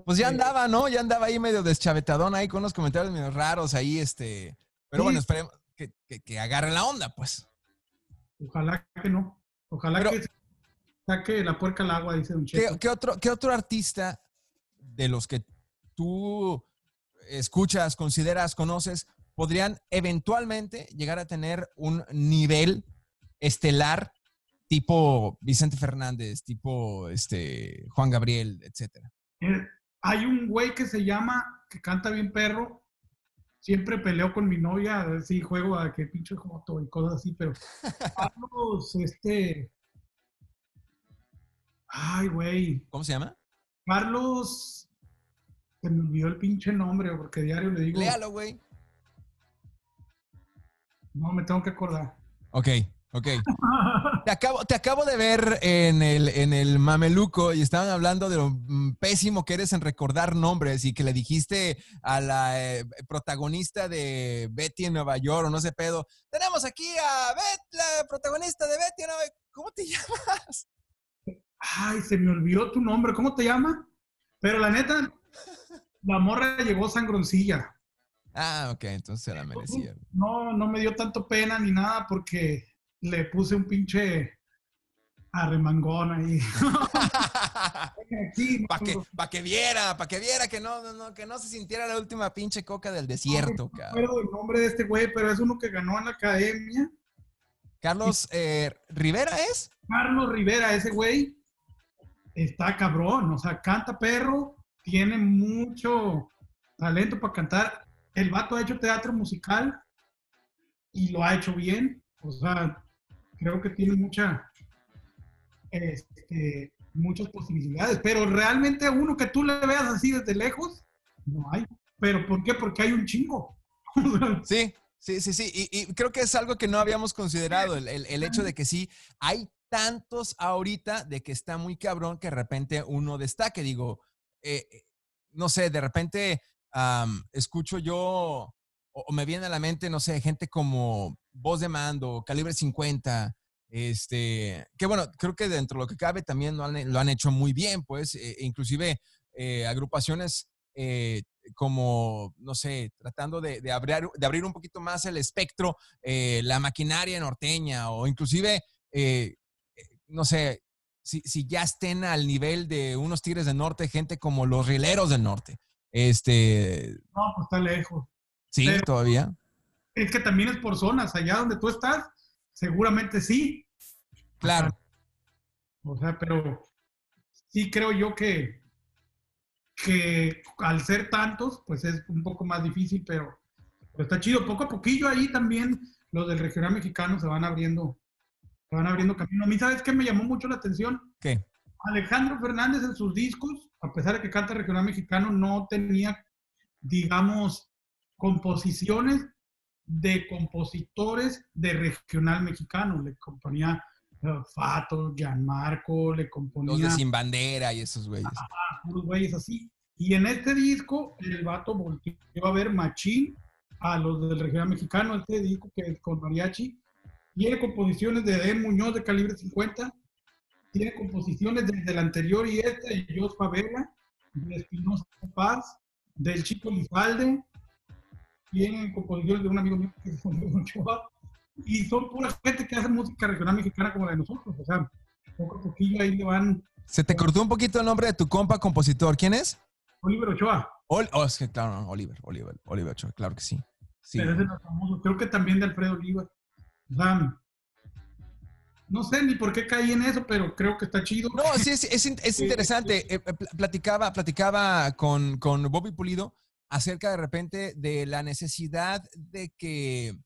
Pues ya Eh, andaba, ¿no? Ya andaba ahí medio deschavetadón ahí con unos comentarios medio raros ahí, este... Pero Sí. bueno, esperemos que, que- que agarre la onda, pues. Ojalá que no. Ojalá Pero- que saque la puerca al agua, dice Don ¿Qué, Cheto. qué otro, ¿Qué otro artista de los que tú escuchas, consideras, conoces, podrían eventualmente llegar a tener un nivel estelar tipo Vicente Fernández, tipo este, Juan Gabriel, etcétera? Eh, hay un güey que se llama, que canta bien perro, siempre peleo con mi novia, a ver si juego a que pinche joto y cosas así, pero [LAUGHS] Carlos, este... Ay, güey. ¿Cómo se llama? Carlos... Se me olvidó el pinche nombre, porque diario le digo... Léalo, güey. No, me tengo que acordar. Ok, ok. Te acabo, te acabo de ver en el, en el Mameluco y estaban hablando de lo mm, pésimo que eres en recordar nombres y que le dijiste a la eh, protagonista de Betty en Nueva York o no sé pedo. Tenemos aquí a Bet, la protagonista de Betty en Nueva York. ¿Cómo te [LAUGHS] llamas? Ay, se me olvidó tu nombre. ¿Cómo te llamas? Pero la neta, la morra llegó sangroncilla. Ah, ok, entonces se la merecía. No, no me dio tanto pena ni nada porque le puse un pinche arremangón ahí. [LAUGHS] Para que, pa' que viera, para que viera que no, no, no, que no se sintiera la última pinche coca del desierto, No cabrón. el nombre de este güey, pero es uno que ganó en la academia. Carlos eh, Rivera es. Carlos Rivera, ese güey, está cabrón. O sea, canta perro, tiene mucho talento para cantar. El vato ha hecho teatro musical y lo ha hecho bien. O sea, creo que tiene mucha, este, muchas posibilidades. Pero realmente uno que tú le veas así desde lejos, no hay. ¿Pero por qué? Porque hay un chingo. [LAUGHS] Sí, sí, sí, sí. Y, creo que es algo que no habíamos considerado, el, el- hecho de que sí, hay tantos ahorita de que está muy cabrón que de repente uno destaque. Digo, eh, no sé, de repente escucho yo o, me viene a la mente, no sé, gente como Voz de Mando, Calibre 50, este, que bueno, creo que dentro de lo que cabe también lo han, lo han hecho muy bien, pues, eh, inclusive eh, agrupaciones eh, como, no sé, tratando de, de abrir, de abrir un poquito más el espectro, eh, la maquinaria norteña o inclusive, eh, no sé, si, si ya estén al nivel de unos Tigres del Norte, gente como los Rieleros del Norte. Este, No, pues está lejos. Sí, Pero- todavía. Es que también es por zonas. Allá donde tú estás, seguramente sí. Claro. O sea, pero sí creo yo que, que al ser tantos, pues es un poco más difícil, pero, pero está chido. Poco a poquillo ahí también los del regional mexicano se van abriendo, se van abriendo camino. A mí, ¿sabes qué me llamó mucho la atención? ¿Qué? Alejandro Fernández en sus discos, a pesar de que canta regional mexicano, no tenía, digamos, composiciones de compositores de regional mexicano. Le componía eh, Fato, Gianmarco, le Los componía de Sin Bandera y esos güeyes. a puros güeyes así. Y en este disco, el vato volvió a ver machín a los del regional mexicano, este disco que es con mariachi. Tiene composiciones de Edén Muñoz de calibre 50, tiene composiciones desde el anterior y este, de Jos Favela, de Espinosa Paz, del Chico Lizalde, tienen composiciones de un amigo mío que es [LAUGHS] Rodrigo Ochoa, y son pura gente que hace música regional mexicana como la de nosotros, o sea, poco a poquillo ahí le van Se te cortó un poquito el nombre de tu compa compositor. ¿Quién es? Oliver Ochoa. Ol- oh, es que claro, no, Oliver, Oliver, Oliver Ochoa, claro que sí. Sí. Pero ese no es famoso. Creo que también de Alfredo Oliva. O sea, no sé ni por qué caí en eso, pero creo que está chido. No, sí, es, es es [LAUGHS] interesante. Eh, pl- platicaba, platicaba con, con Bobby Pulido acerca de repente de la necesidad de que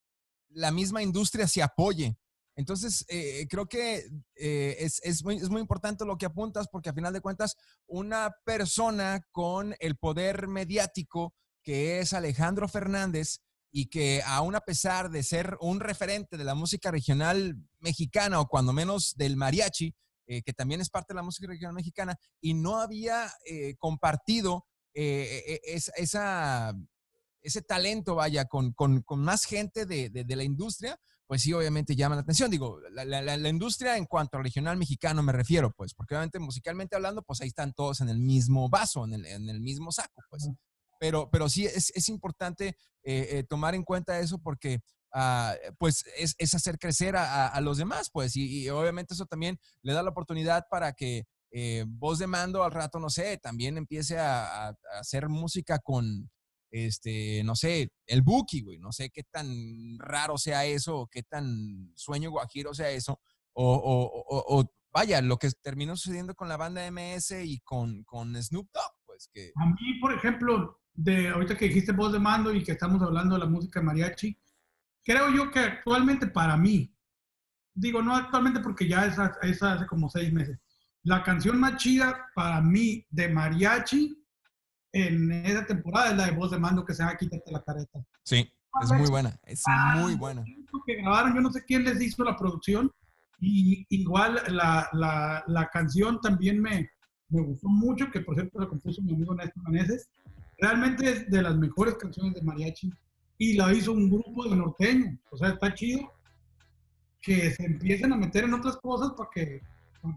la misma industria se apoye. Entonces, eh, creo que eh, es, es muy, es muy importante lo que apuntas porque a final de cuentas, una persona con el poder mediático que es Alejandro Fernández y que aún a pesar de ser un referente de la música regional mexicana o cuando menos del mariachi, eh, que también es parte de la música regional mexicana, y no había eh, compartido eh, eh, es- esa, ese talento, vaya, con, con- con más gente de, de- de la industria, pues sí, obviamente llama la atención. Digo, la, la- la- la industria en cuanto al regional mexicano me refiero, pues, porque obviamente musicalmente hablando, pues ahí están todos en el mismo vaso, en el, en el mismo saco, pues. Pero, pero sí es, es importante eh, eh, tomar en cuenta eso porque ah, pues es, es hacer crecer a, a- a los demás, pues, y, y obviamente eso también le da la oportunidad para que eh, voz de mando al rato, no sé, también empiece a, hacer música con, este, no sé, el Buki, güey, no sé qué tan raro sea eso, o qué tan sueño guajiro sea eso, o, vaya, lo que terminó sucediendo con la banda MS y con, con Snoop Dogg, pues, que... A mí, por ejemplo, de ahorita que dijiste voz de mando y que estamos hablando de la música mariachi, creo yo que actualmente para mí, digo no actualmente porque ya es, es hace como seis meses, la canción más chida para mí de mariachi en esa temporada es la de voz de mando que se llama Quítate la careta. Sí, es muy buena, es muy buena. que grabaron, yo no sé quién les hizo la producción, y igual la, la, la canción también me, me gustó mucho, que por cierto la compuso mi amigo Néstor Meneses. Realmente es de las mejores canciones de mariachi, y la hizo un grupo de norteños, o sea, está chido que se empiecen a meter en otras cosas para que,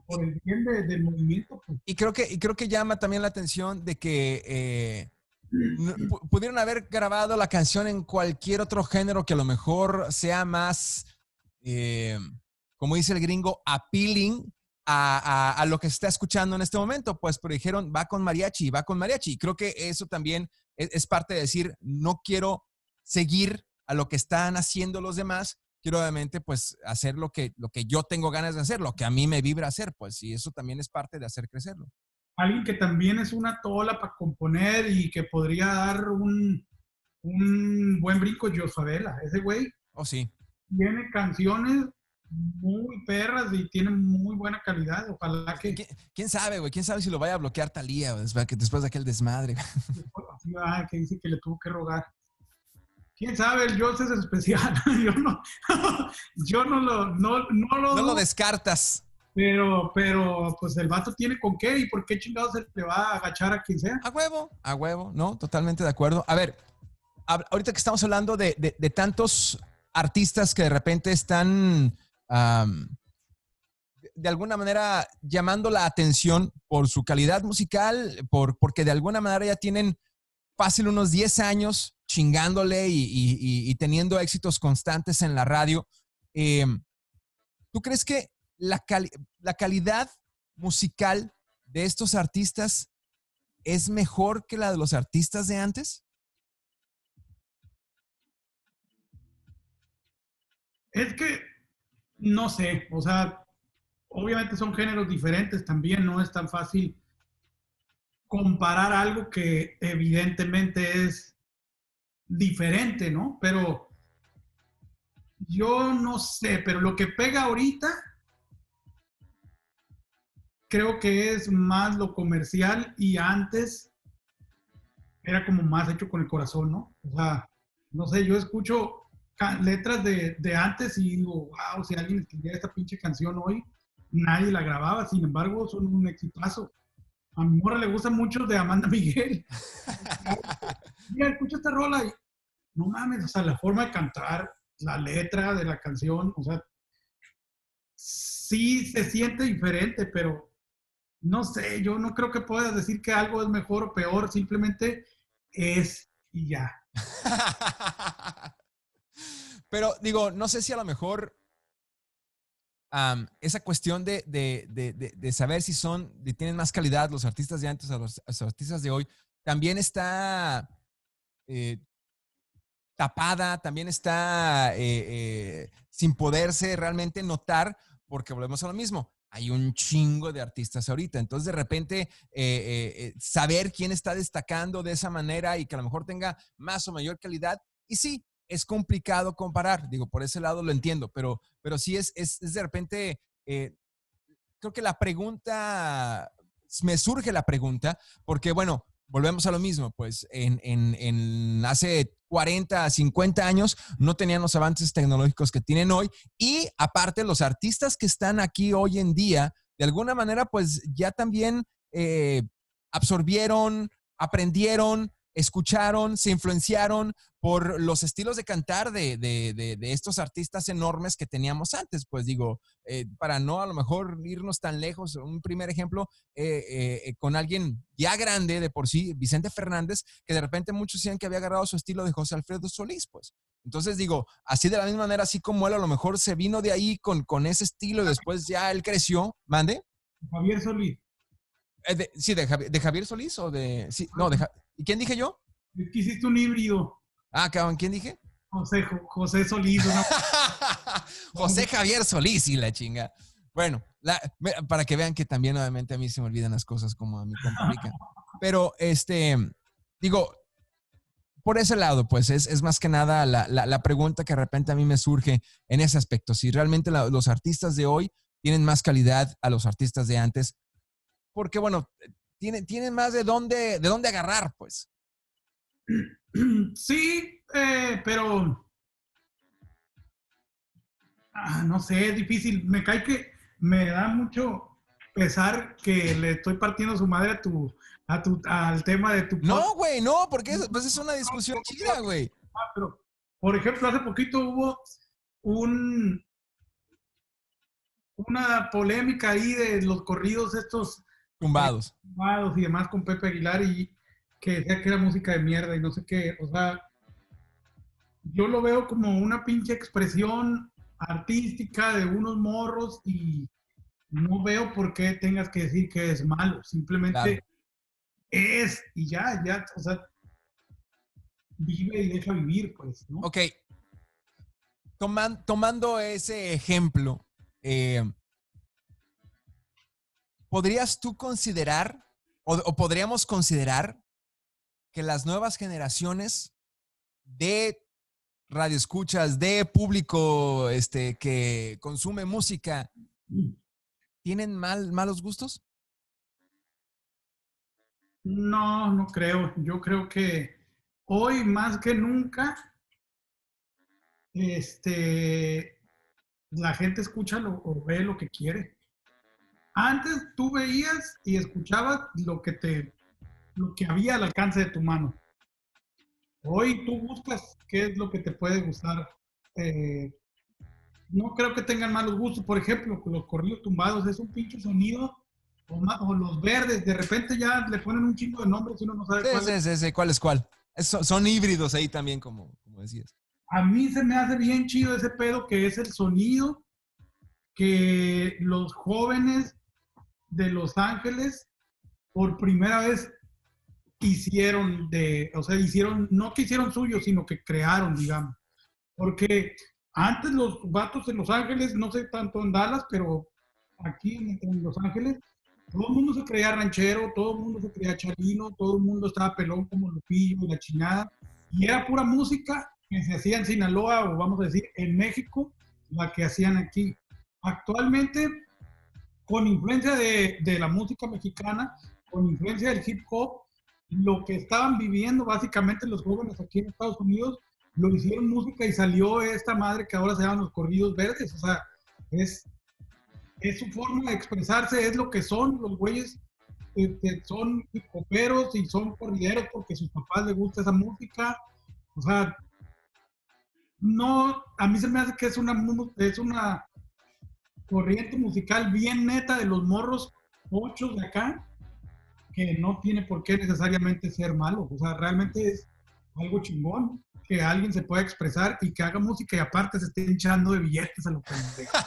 por el bien de- del movimiento, pues, Y creo que, y creo que llama también la atención de que eh, pudieron haber grabado la canción en cualquier otro género que a lo mejor sea más, eh, como dice el gringo, appealing a, a- lo que se está escuchando en este momento. Pues, pero dijeron, va con mariachi, va con mariachi. Y creo que eso también es, es parte de decir, no quiero seguir a lo que están haciendo los demás. Quiero obviamente pues hacer lo que, lo que yo tengo ganas de hacer, lo que a mí me vibra hacer, pues, y eso también es parte de hacer crecerlo. alguien que también es una tola para componer y que podría dar un, un buen brinco, Josabela. Ese güey Oh, sí. tiene canciones muy perras y tiene muy buena calidad. Ojalá que ¿Quién, sabe, güey? ¿Quién sabe si lo vaya a bloquear Talía después, de aquel desmadre? [LAUGHS] ah, que dice que le tuvo que rogar. ¿Quién sabe? El Joss es especial. [LAUGHS] yo no, [LAUGHS] yo no lo, no, no lo, No lo descartas. pero, pero pues el vato tiene con qué y por qué chingados se le va a agachar a quien sea. A huevo, a huevo, ¿no? Totalmente de acuerdo. A ver, ahorita que estamos hablando de, de- de tantos artistas que de repente están de alguna manera llamando la atención por su calidad musical, por, porque de alguna manera ya tienen fácil unos 10 años chingándole y, teniendo éxitos constantes en la radio. Eh, ¿Tú crees que la calidad musical de estos artistas es mejor que la de los artistas de antes? Es que, no sé, o sea, obviamente son géneros diferentes también, no es tan fácil comparar algo que evidentemente es diferente, ¿no? Pero yo no sé, pero lo que pega ahorita creo que es más lo comercial y antes era como más hecho con el corazón, ¿no? O sea, no sé, yo escucho letras de, de antes y digo, wow, si alguien escribiera esta pinche canción hoy, nadie la grababa, sin embargo, son un exitazo. A mi morra le gusta mucho de Amanda [LAUGHS] Miguel. Mira, escucha esta rola y no mames, o sea, la forma de cantar, la letra de la canción, o sea, sí se siente diferente, pero no sé, yo no creo que puedas decir que algo es mejor o peor, simplemente es y ya. [LAUGHS] Pero digo, no sé si a lo mejor esa cuestión de, de- de- de- saber si son, tienen más calidad los artistas de antes a los, artistas de hoy, también está eh, tapada, también está eh, eh, sin poderse realmente notar, porque volvemos a lo mismo. Hay un chingo de artistas ahorita. Entonces, de repente, saber quién está destacando de esa manera y que a lo mejor tenga más o mayor calidad. Y sí, es complicado comparar. Digo, por ese lado lo entiendo, pero, pero sí es, es, es de repente, eh, creo que la pregunta, me surge la pregunta, porque bueno, volvemos a lo mismo, pues en, en- en hace 40, 50 años no tenían los avances tecnológicos que tienen hoy y aparte los artistas que están aquí hoy en día, de alguna manera pues ya también eh, absorbieron, aprendieron, escucharon, se influenciaron por los estilos de cantar de, de- de- estos artistas enormes que teníamos antes. Pues digo, eh, para no a lo mejor irnos tan lejos, un primer ejemplo eh, eh, con alguien ya grande de por sí, Vicente Fernández, que de repente muchos decían que había agarrado su estilo de José Alfredo Solís, pues. Entonces digo, así de la misma manera, así como él a lo mejor se vino de ahí con, con ese estilo después ya él creció, mande. Javier Solís. Eh, de- sí, de, Javi- de Javier Solís o de... Sí, no, de... ¿Y quién dije yo? Hiciste un híbrido. Ah, cabrón, ¿quién dije? José, Jo- José Solís. ¿no? [LAUGHS] José Javier Solís y la chinga. Bueno, la- para que vean que también obviamente a mí se me olvidan las cosas como a mi compa Rica. [LAUGHS] Pero este, digo, por ese lado, pues es, es más que nada la, la- la pregunta que de repente a mí me surge en ese aspecto. Si realmente los artistas de hoy tienen más calidad a los artistas de antes, porque bueno, tienen, tienen más de dónde, de dónde agarrar, pues. [CLEARS THROAT] Sí, eh, pero ah, no sé, es difícil. Me cae que me da mucho pesar que le estoy partiendo su madre a tu, a tu, al tema de tu No, güey, no, porque es, pues es una discusión chida, güey. Ah, pero, por ejemplo, hace poquito hubo un una polémica ahí de los corridos estos Tumbados. tumbados y demás con Pepe Aguilar y que decía que era música de mierda y no sé qué. O sea, yo lo veo como una pinche expresión artística de unos morros y no veo por qué tengas que decir que es malo. Simplemente Claro. es y ya, ya, o sea, vive y deja vivir, pues, ¿no? Ok. Toman- tomando ese ejemplo, eh, ¿podrías tú considerar o, podríamos considerar que las nuevas generaciones de radioescuchas, de público este, que consume música, tienen mal, malos gustos? No, no creo. Yo creo que hoy más que nunca, este, la gente escucha lo, o ve lo que quiere. Antes tú veías y escuchabas lo que te, lo que había al alcance de tu mano. Hoy tú buscas qué es lo que te puede gustar. Eh, no creo que tengan malos gustos. Por ejemplo, los corridos tumbados es un pinche sonido. O, ma- o los verdes, de repente ya le ponen un chingo de nombres y uno no sabe Sí, cuál sí, es. sí, sí, ¿Cuál es cuál? Es- son- son híbridos ahí también, como, como decías. A mí se me hace bien chido ese pedo que es el sonido que los jóvenes de Los Ángeles por primera vez hicieron de, o sea, hicieron, no que hicieron suyo, sino que crearon, digamos. Porque antes los vatos en Los Ángeles, no sé tanto en Dallas, pero aquí en, Los Ángeles, todo el mundo se creía ranchero, todo el mundo se creía chalino, todo el mundo estaba pelón como Lupillo y la chingada. Y era pura música que se hacía en Sinaloa o vamos a decir en México, la que hacían aquí. Actualmente, con influencia de, de la música mexicana, con influencia del hip hop, lo que estaban viviendo básicamente los jóvenes aquí en Estados Unidos, lo hicieron música y salió esta madre que ahora se llaman los corridos verdes. O sea, es, es su forma de expresarse, es lo que son los güeyes. este, son hip hoperos y son corrideros porque a sus papás les gusta esa música. O sea, no, a mí se me hace que es una, es una corriente musical bien neta de los morros ochos de acá, que no tiene por qué necesariamente ser malo. O sea, realmente es algo chingón que alguien se pueda expresar y que haga música y aparte se esté hinchando de billetes a lo pendejo. [LAUGHS]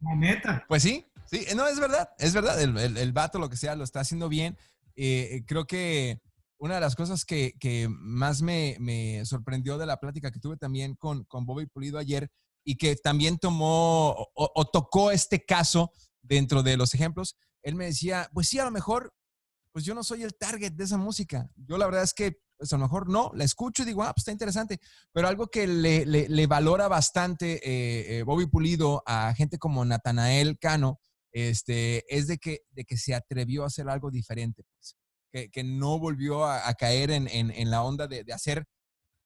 La neta. Pues sí, sí, no, es verdad, es verdad, el, el, el vato, lo que sea, lo está haciendo bien. Eh, creo que una de las cosas que, que más me, me sorprendió de la plática que tuve también con, con Bobby Pulido ayer y que también tomó o, tocó este caso dentro de los ejemplos, él me decía, pues sí, a lo mejor, pues yo no soy el target de esa música. Yo la verdad es que, pues a lo mejor no, la escucho y digo, ah, pues está interesante. Pero algo que le, le- valora bastante eh, eh, Bobby Pulido a gente como Natanael Cano, este, es de que, de que se atrevió a hacer algo diferente, pues. que, que no volvió a, a caer en, en- en la onda de, de hacer,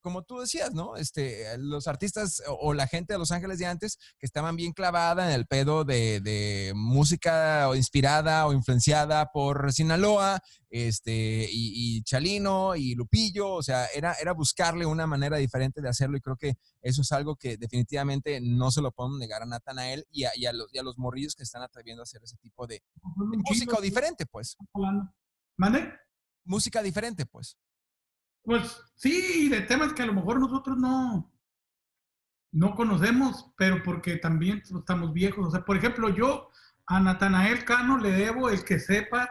como tú decías, ¿no? Este, los artistas o, la gente de Los Ángeles de antes que estaban bien clavada en el pedo de, de música o inspirada o influenciada por Sinaloa, este, y, y Chalino y Lupillo, o sea, era, era buscarle una manera diferente de hacerlo y creo que eso es algo que definitivamente no se lo podemos negar a Natanael y a, y a los, y a los morrillos que están atreviendo a hacer ese tipo de, de música diferente, pues. ¿Mande? Música diferente, pues. Pues sí, de temas que a lo mejor nosotros no, no conocemos, pero porque también estamos viejos. O sea, por ejemplo, yo a Natanael Cano le debo el que sepa,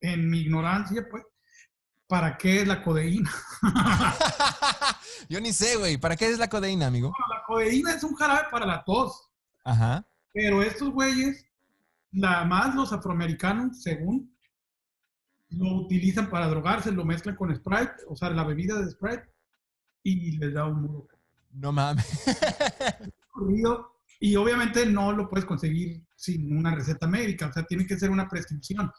en mi ignorancia, pues, para qué es la codeína. [LAUGHS] Yo ni sé, güey. ¿Para qué es la codeína, amigo? La codeína es un jarabe para la tos, Ajá. pero estos güeyes, la más los afroamericanos, según, lo utilizan para drogarse, lo mezclan con Sprite, o sea, la bebida de Sprite, y les da un muro No mames. [LAUGHS] Y obviamente no lo puedes conseguir sin una receta médica, o sea, tiene que ser una prescripción.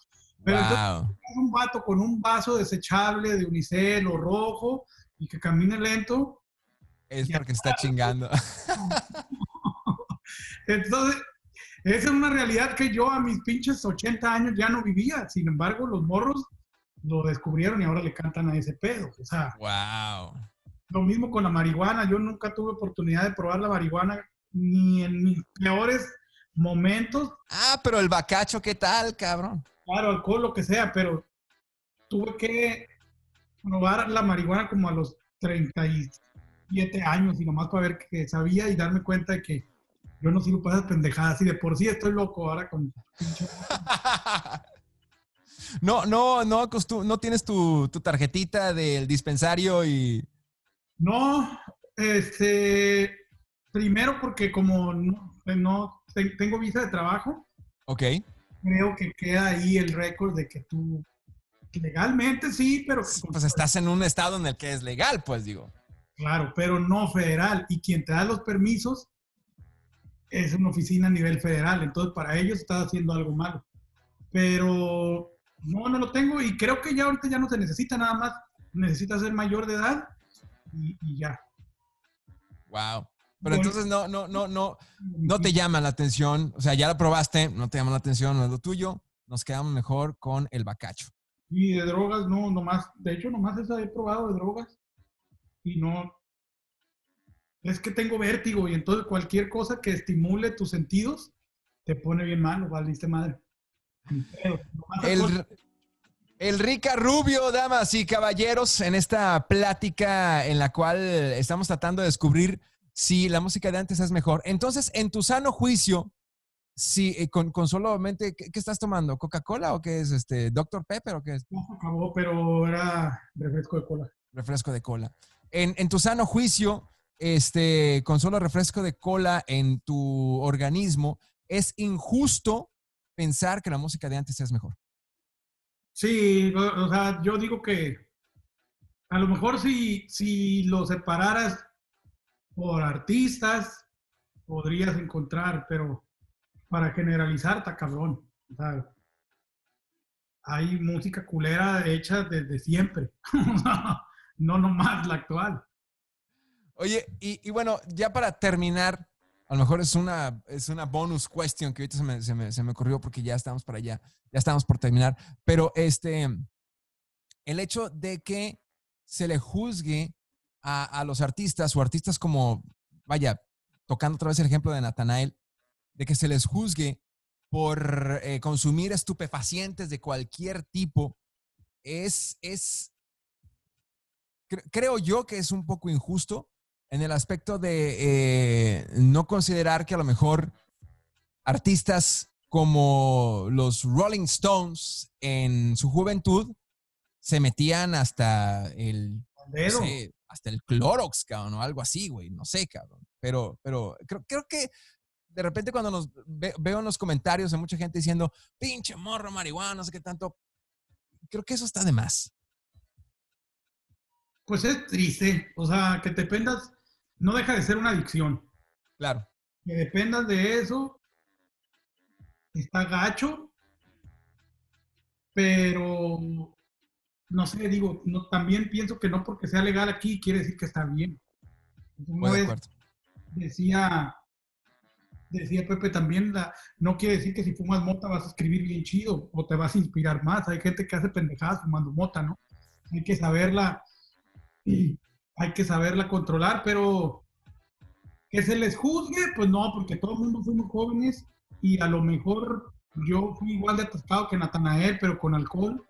Pero entonces, Wow. es un vato con un vaso desechable de unicel o rojo y que camine lento. Es porque está [LAUGHS] chingando. [LAUGHS] Entonces, esa es una realidad que yo a mis pinches 80 años ya no vivía. Sin embargo, los morros lo descubrieron y ahora le cantan a ese pedo. O sea, Wow. lo mismo con la marihuana. Yo nunca tuve oportunidad de probar la marihuana ni en mis peores momentos. Ah, pero el bacacho, ¿qué tal, cabrón? Claro, alcohol, lo que sea, pero tuve que probar la marihuana como a los 37 años y nomás para ver que sabía y darme cuenta de que yo no sirvo para esas pendejadas y de por sí estoy loco ahora con... [LAUGHS] No, no, no, no tienes tu, tu tarjetita del dispensario y. No, este, primero porque como no, no te- tengo visa de trabajo, Ok. creo que queda ahí el récord de que tú legalmente sí, pero Pues estás en un estado en el que es legal, pues digo. Claro, pero no federal. Y quien te da los permisos es una oficina a nivel federal. Entonces, para ellos estás haciendo algo malo. Pero no, no lo tengo y creo que ya ahorita ya no se necesita nada más. Necesitas ser mayor de edad y, y ya. Wow. Pero Bueno. entonces no, no, no, no, no te llama la atención. O sea, ya lo probaste, no te llama la atención, no es lo tuyo. Nos quedamos mejor con el bacacho. Y de drogas, no, nomás. De hecho, nomás esa he probado de drogas y no. Es que tengo vértigo y entonces cualquier cosa que estimule tus sentidos te pone bien malo, valiste madre. El, el Rica Rubio, damas y caballeros, en esta plática en la cual estamos tratando de descubrir si la música de antes es mejor. Entonces, en tu sano juicio, si eh, con, con solamente, ¿qué, qué estás tomando? ¿Coca-Cola o qué es este? ¿Dr. Pepper o qué es? Se acabó, pero era refresco de cola. refresco de cola. En, en tu sano juicio, este, con solo refresco de cola en tu organismo, es injusto pensar que la música de antes es mejor. Sí, o, sea, yo digo que a lo mejor si, si lo separaras por artistas, podrías encontrar, pero para generalizar, está cabrón. O sea, hay música culera hecha desde siempre. [LAUGHS] no nomás la actual. Oye, y, bueno, ya para terminar, a lo mejor es una, es una bonus question que ahorita se me, se, me, se me ocurrió porque ya estamos para allá, ya estamos por terminar, pero este, el hecho de que se le juzgue a, a los artistas o artistas como, vaya, tocando otra vez el ejemplo de Natanael, de que se les juzgue por eh, consumir estupefacientes de cualquier tipo, es, es, cre- creo yo que es un poco injusto en el aspecto de eh, no considerar que a lo mejor artistas como los Rolling Stones en su juventud se metían hasta el, no Dedo. sé, hasta el Clorox, cabrón, o algo así, güey, no sé, cabrón. Pero, pero creo, creo que de repente cuando nos ve- veo en los comentarios de mucha gente diciendo, pinche morro marihuana, no sé qué tanto, creo que eso está de más. Pues es triste. O sea, que te dependas, no deja de ser una adicción. Claro. que dependas de eso está gacho, pero no sé, digo, no, también pienso que no porque sea legal aquí quiere decir que está bien. Una vez decía, decía Pepe también, la, no quiere decir que si fumas mota vas a escribir bien chido o te vas a inspirar más. Hay gente que hace pendejadas fumando mota, ¿no? Hay que saberla, [CLEARS THROAT] hay que saberla controlar, pero que se les juzgue, pues no, porque todo el mundo fuimos jóvenes y a lo mejor yo fui igual de atascado que Natanael, pero con alcohol.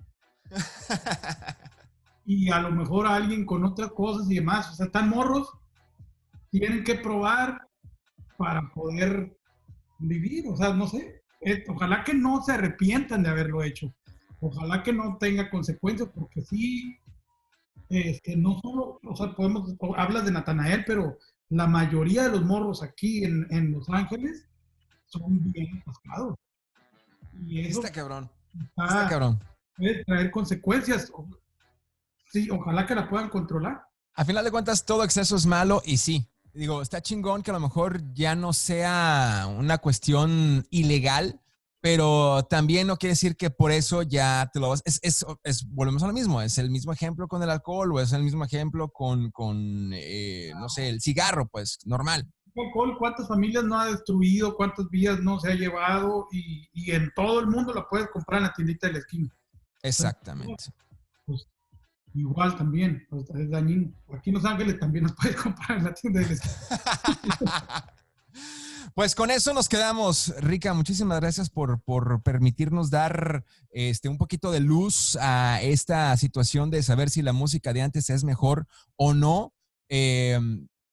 [LAUGHS] y a lo mejor alguien con otras cosas y demás. O sea, están morros, tienen que probar para poder vivir. O sea, no sé. Eh, ojalá que no se arrepientan de haberlo hecho. Ojalá que no tenga consecuencias, porque sí, este, no solo, o sea, podemos, hablas de Natanael, pero la mayoría de los morros aquí en, en Los Ángeles son bien atascados. Y eso Está cabrón. está- Está cabrón. puede traer consecuencias. Sí, ojalá que la puedan controlar. A final de cuentas, todo exceso es malo y sí. Digo, está chingón que a lo mejor ya no sea una cuestión ilegal, pero también no quiere decir que por eso ya te lo vas. Es, es, es- volvemos a lo mismo. Es el mismo ejemplo con el alcohol o es el mismo ejemplo con, con eh, no sé, el cigarro, pues normal. alcohol, cuántas familias no ha destruido, cuántas vidas no se ha llevado y, y en todo el mundo la puedes comprar en la tiendita de la esquina. Exactamente. Pues, igual también, pues, es dañino. Aquí en Los Ángeles también nos puedes [LAUGHS] comprar en la tienda de la esquina. [LAUGHS] Pues con eso nos quedamos. Rica, muchísimas gracias por, por permitirnos dar este, un poquito de luz a esta situación de saber si la música de antes es mejor o no. Eh,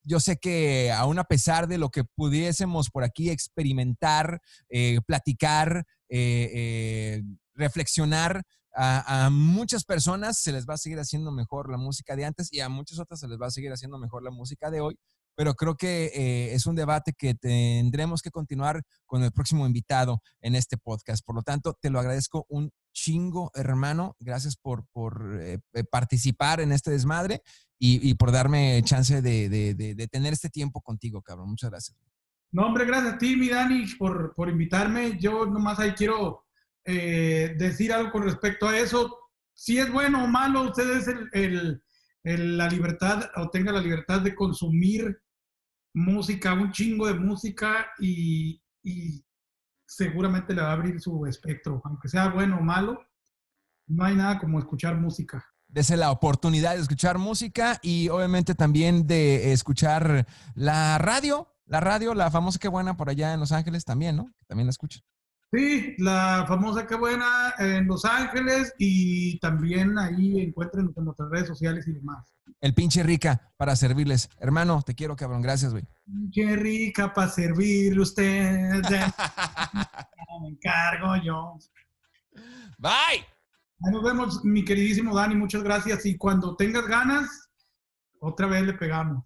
yo sé que aún a pesar de lo que pudiésemos por aquí experimentar, eh, platicar, eh, eh, reflexionar, a muchas personas se les va a seguir haciendo mejor la música de antes y a muchas otras se les va a seguir haciendo mejor la música de hoy pero creo que eh, es un debate que tendremos que continuar con el próximo invitado en este podcast. Por lo tanto, te lo agradezco un chingo, hermano. Gracias por, por eh, eh, participar en este desmadre y, por darme chance de, de- tener este tiempo contigo, cabrón. Muchas gracias. No, hombre, gracias a ti, mi Dani, por, por invitarme. Yo nomás ahí quiero eh, decir algo con respecto a eso. Si es bueno o malo, ustedes el, el- el- la libertad o tenga la libertad de consumir música, un chingo de música y, y seguramente le va a abrir su espectro, aunque sea bueno o malo. No hay nada como escuchar música. Dese la oportunidad de escuchar música y obviamente también de escuchar la radio, la radio, la famosa que buena por allá en Los Ángeles también, ¿no? También la escuchan. Sí, la famosa Qué Buena en Los Ángeles y también ahí encuentren en nuestras redes sociales y demás. El pinche rica para servirles. Hermano, te quiero, cabrón. Gracias, güey. Qué rica para servirle usted. Me encargo yo. Bye. Ahí nos vemos, mi queridísimo Dani. Muchas gracias. Y cuando tengas ganas, otra vez le pegamos.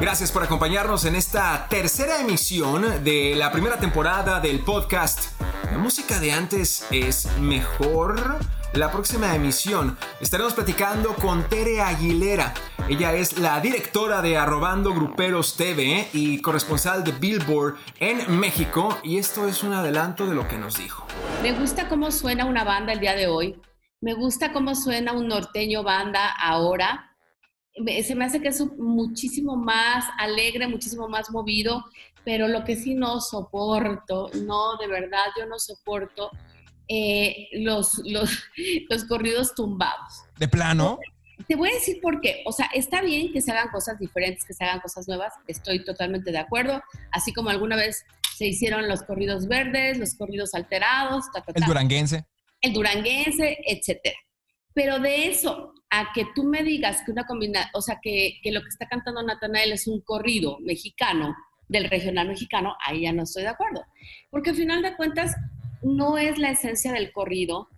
Gracias por acompañarnos en esta tercera emisión de la primera temporada del podcast. ¿La música de antes es mejor? La próxima emisión estaremos platicando con Tere Aguilera. Ella es la directora de Arrobando Gruperos TV y corresponsal de Billboard en México. Y esto es un adelanto de lo que nos dijo. Me gusta cómo suena una banda el día de hoy. Me gusta cómo suena un norteño banda ahora. Se me hace que es muchísimo más alegre, muchísimo más movido, pero lo que sí no soporto, no, de verdad, yo no soporto eh, los, los, [LAUGHS] los corridos tumbados. ¿De plano? Te voy a decir por qué. O sea, está bien que se hagan cosas diferentes, que se hagan cosas nuevas. Estoy totalmente de acuerdo. Así como alguna vez se hicieron los corridos verdes, los corridos alterados, ta, ta, El duranguense. el duranguense, etcétera. Pero de eso a que tú me digas que una combinación, o sea, que, que lo que está cantando Natanael es un corrido mexicano, del regional mexicano, ahí ya no estoy de acuerdo. Porque al final de cuentas, no es la esencia del corrido,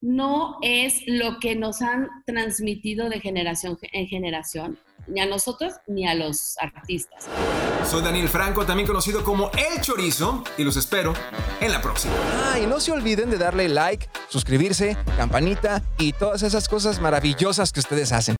no es lo que nos han transmitido de generación en generación, ni a nosotros ni a los artistas. Soy Daniel Franco, también conocido como El Chorizo, y los espero en la próxima. Ah, y no se olviden de darle like, suscribirse, campanita y todas esas cosas maravillosas que ustedes hacen.